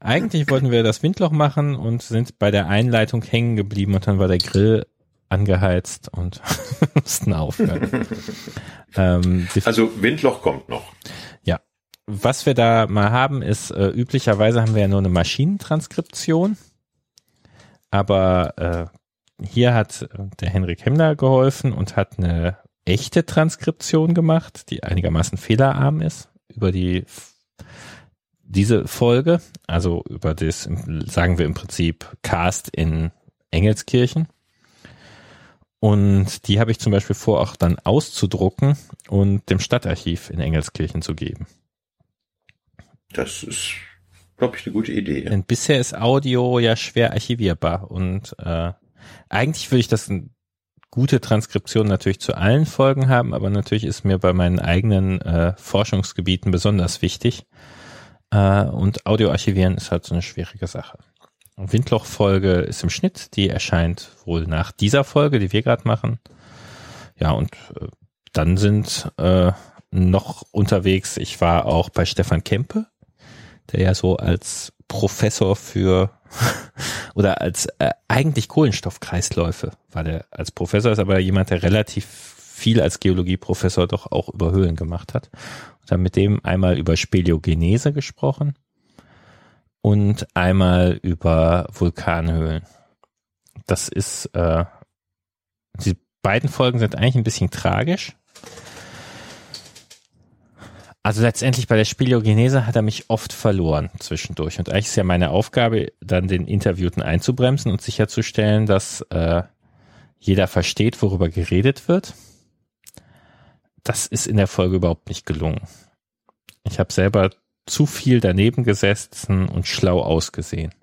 eigentlich wollten wir das Windloch machen und sind bei der Einleitung hängen geblieben und dann war der Grill angeheizt und mussten aufhören. ähm, Also Windloch kommt noch. Ja. Was wir da mal haben, ist, äh, üblicherweise haben wir ja nur eine Maschinentranskription. Aber äh, hier hat äh, der Henrik Hemmler geholfen und hat eine echte Transkription gemacht, die einigermaßen fehlerarm ist, über die diese Folge, also über das, sagen wir im Prinzip, Cast in Engelskirchen. Und die habe ich zum Beispiel vor, auch dann auszudrucken und dem Stadtarchiv in Engelskirchen zu geben. Das ist, glaube ich, eine gute Idee. Denn bisher ist Audio ja schwer archivierbar und äh, eigentlich würde ich das eine gute Transkription natürlich zu allen Folgen haben, aber natürlich ist mir bei meinen eigenen äh, Forschungsgebieten besonders wichtig. Äh, und Audio archivieren ist halt so eine schwierige Sache. Windloch-Folge ist im Schnitt, die erscheint wohl nach dieser Folge, die wir gerade machen. Ja, und äh, dann sind äh, noch unterwegs, ich war auch bei Stefan Kempe, der ja so als Professor für oder als äh, eigentlich Kohlenstoffkreisläufe war der als Professor, ist aber jemand, der relativ viel als Geologieprofessor doch auch über Höhlen gemacht hat. Und dann mit dem einmal über Speleogenese gesprochen und einmal über Vulkanhöhlen. Das ist, äh, die beiden Folgen sind eigentlich ein bisschen tragisch. Also letztendlich bei der Speleogenese hat er mich oft verloren zwischendurch. Und eigentlich ist ja meine Aufgabe, dann den Interviewten einzubremsen und sicherzustellen, dass äh, jeder versteht, worüber geredet wird. Das ist in der Folge überhaupt nicht gelungen. Ich habe selber zu viel daneben gesessen und schlau ausgesehen.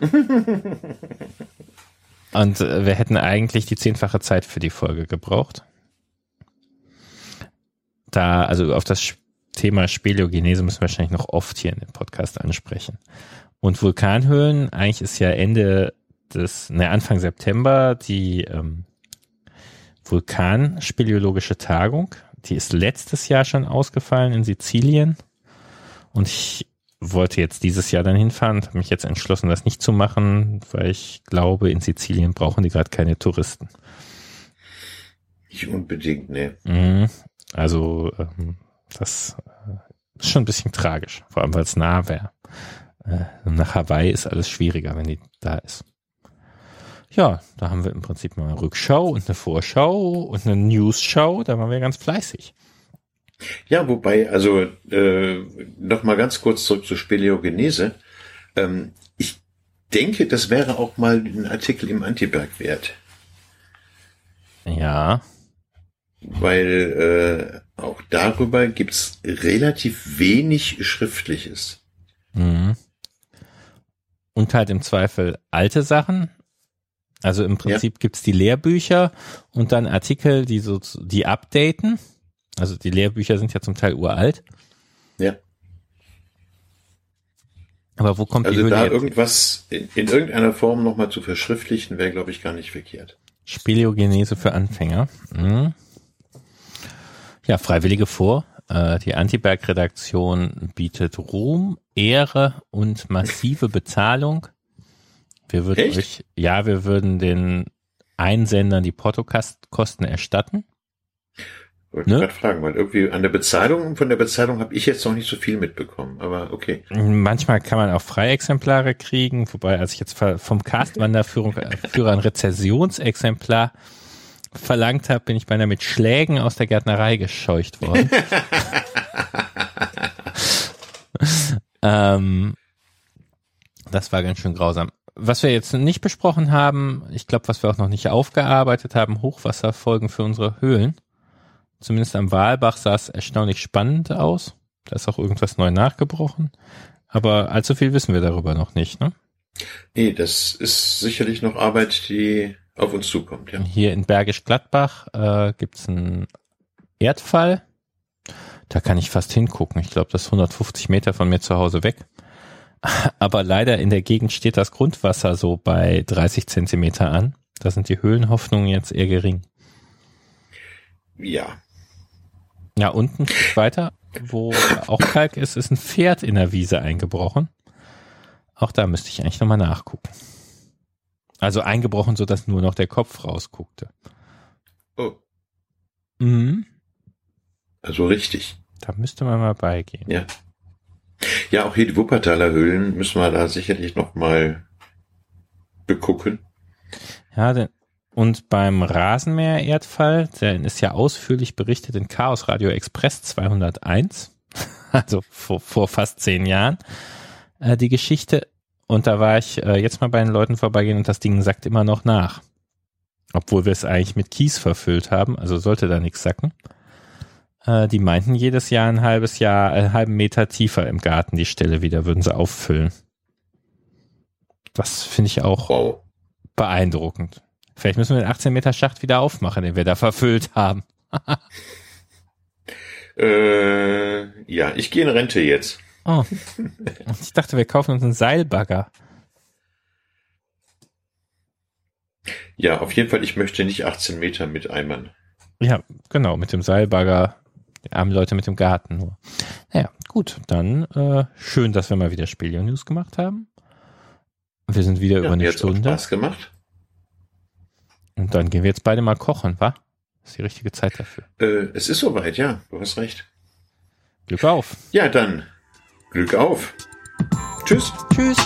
und äh, wir hätten eigentlich die zehnfache Zeit für die Folge gebraucht. Da, also auf das Thema Speleogenese müssen wir wahrscheinlich noch oft hier in dem Podcast ansprechen. Und Vulkanhöhlen, eigentlich ist ja Ende des, ne, Anfang September die ähm, Vulkanspeleologische Tagung. Die ist letztes Jahr schon ausgefallen in Sizilien. Und ich wollte jetzt dieses Jahr dann hinfahren habe mich jetzt entschlossen, das nicht zu machen, weil ich glaube, in Sizilien brauchen die gerade keine Touristen. Nicht unbedingt, ne. Mhm. Also ähm, das äh, ist schon ein bisschen tragisch, vor allem weil es nah wäre. Äh, nach Hawaii ist alles schwieriger, wenn die da ist. Ja, da haben wir im Prinzip mal eine Rückschau und eine Vorschau und eine News-Show. Da waren wir ganz fleißig. Ja, wobei, also äh, noch mal ganz kurz zurück zur Speleogenese. Ähm, ich denke, das wäre auch mal ein Artikel im Antiberg wert. Ja. Weil äh, auch darüber gibt's relativ wenig Schriftliches. Mhm. Und halt im Zweifel alte Sachen. Also im Prinzip ja. gibt's die Lehrbücher und dann Artikel, die so die updaten. Also die Lehrbücher sind ja zum Teil uralt. Ja. Aber wo kommt also die Höhle da irgendwas in, in irgendeiner Form nochmal zu verschriftlichen, wäre, glaube ich, gar nicht verkehrt. Speleogenese für Anfänger. Mhm. Ja, Freiwillige vor. Äh, die Antiberg-Redaktion bietet Ruhm, Ehre und massive Bezahlung. Wir würden Echt? euch, ja, wir würden den Einsendern die Portokosten erstatten. Wollte Ne? gerade fragen, weil irgendwie an der Bezahlung, von der Bezahlung habe ich jetzt noch nicht so viel mitbekommen, aber okay. Manchmal kann man auch Freiexemplare kriegen, wobei, als ich jetzt vom Cast-Wanderführer Führer ein Rezessionsexemplar verlangt habe, bin ich beinahe mit Schlägen aus der Gärtnerei gescheucht worden. ähm, das war ganz schön grausam. Was wir jetzt nicht besprochen haben, ich glaube, was wir auch noch nicht aufgearbeitet haben, Hochwasserfolgen für unsere Höhlen. Zumindest am Walbach sah es erstaunlich spannend aus. Da ist auch irgendwas neu nachgebrochen. Aber allzu viel wissen wir darüber noch nicht. Ne? Nee, das ist sicherlich noch Arbeit, die auf uns zukommt, ja. Hier in Bergisch Gladbach äh, gibt's einen Erdfall. Da kann ich fast hingucken. Ich glaube, das ist 150 Meter von mir zu Hause weg. Aber leider in der Gegend steht das Grundwasser so bei 30 Zentimeter an. Da sind die Höhlenhoffnungen jetzt eher gering. Ja. Ja, unten weiter, wo auch Kalk ist, ist ein Pferd in der Wiese eingebrochen. Auch da müsste ich eigentlich nochmal nachgucken. Also eingebrochen, so dass nur noch der Kopf rausguckte. Oh, Mhm. also richtig. Da müsste man mal beigehen. Ja. Ja, auch hier die Wuppertaler Höhlen müssen wir da sicherlich noch mal begucken. Ja, denn, und beim Rasenmäher-Erdfall, der ist ja ausführlich berichtet in Chaos Radio Express 201, also vor, vor fast zehn Jahren, äh, die Geschichte. Und da war ich äh, jetzt mal bei den Leuten vorbeigehen und das Ding sackt immer noch nach. Obwohl wir es eigentlich mit Kies verfüllt haben, also sollte da nichts sacken. Äh, die meinten jedes Jahr ein halbes Jahr, einen halben Meter tiefer im Garten die Stelle wieder, würden sie auffüllen. Das finde ich auch Wow. beeindruckend. Vielleicht müssen wir den 18 Meter Schacht wieder aufmachen, den wir da verfüllt haben. Äh, ja, ich gehe in Rente jetzt. Oh. Ich dachte, wir kaufen uns einen Seilbagger. Ja, auf jeden Fall, ich möchte nicht 18 Meter mit Eimern. Ja, genau, mit dem Seilbagger. Die armen Leute mit dem Garten nur. Naja, gut, dann äh, schön, dass wir mal wieder Spelio-News gemacht haben. Wir sind wieder über Ja, eine hat's auch Stunde. Spaß gemacht. Und dann gehen wir jetzt beide mal kochen, wa? ist die richtige Zeit dafür. Äh, es ist soweit, ja, du hast recht. Glück auf. Ja, dann Glück auf. Tschüss. Tschüss.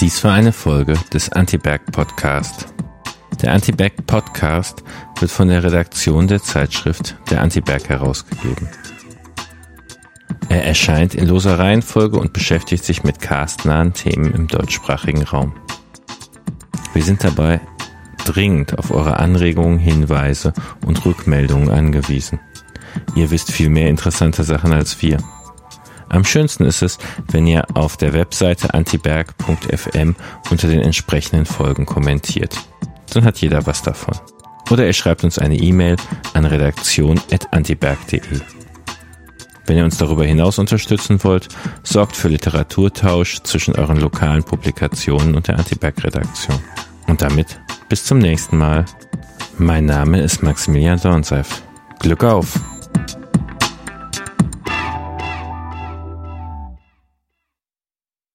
Dies war eine Folge des Antiberg Podcast. Der Antiberg Podcast wird von der Redaktion der Zeitschrift Der Antiberg herausgegeben. Er erscheint in loser Reihenfolge und beschäftigt sich mit castnahen Themen im deutschsprachigen Raum. Wir sind dabei dringend auf eure Anregungen, Hinweise und Rückmeldungen angewiesen. Ihr wisst viel mehr interessante Sachen als wir. Am schönsten ist es, wenn ihr auf der Webseite antiberg.fm unter den entsprechenden Folgen kommentiert. Dann hat jeder was davon. Oder ihr schreibt uns eine E-Mail an redaktion.antiberg.de. Wenn ihr uns darüber hinaus unterstützen wollt, sorgt für Literaturtausch zwischen euren lokalen Publikationen und der Antiberg-Redaktion. Und damit bis zum nächsten Mal. Mein Name ist Maximilian Dornseif. Glück auf!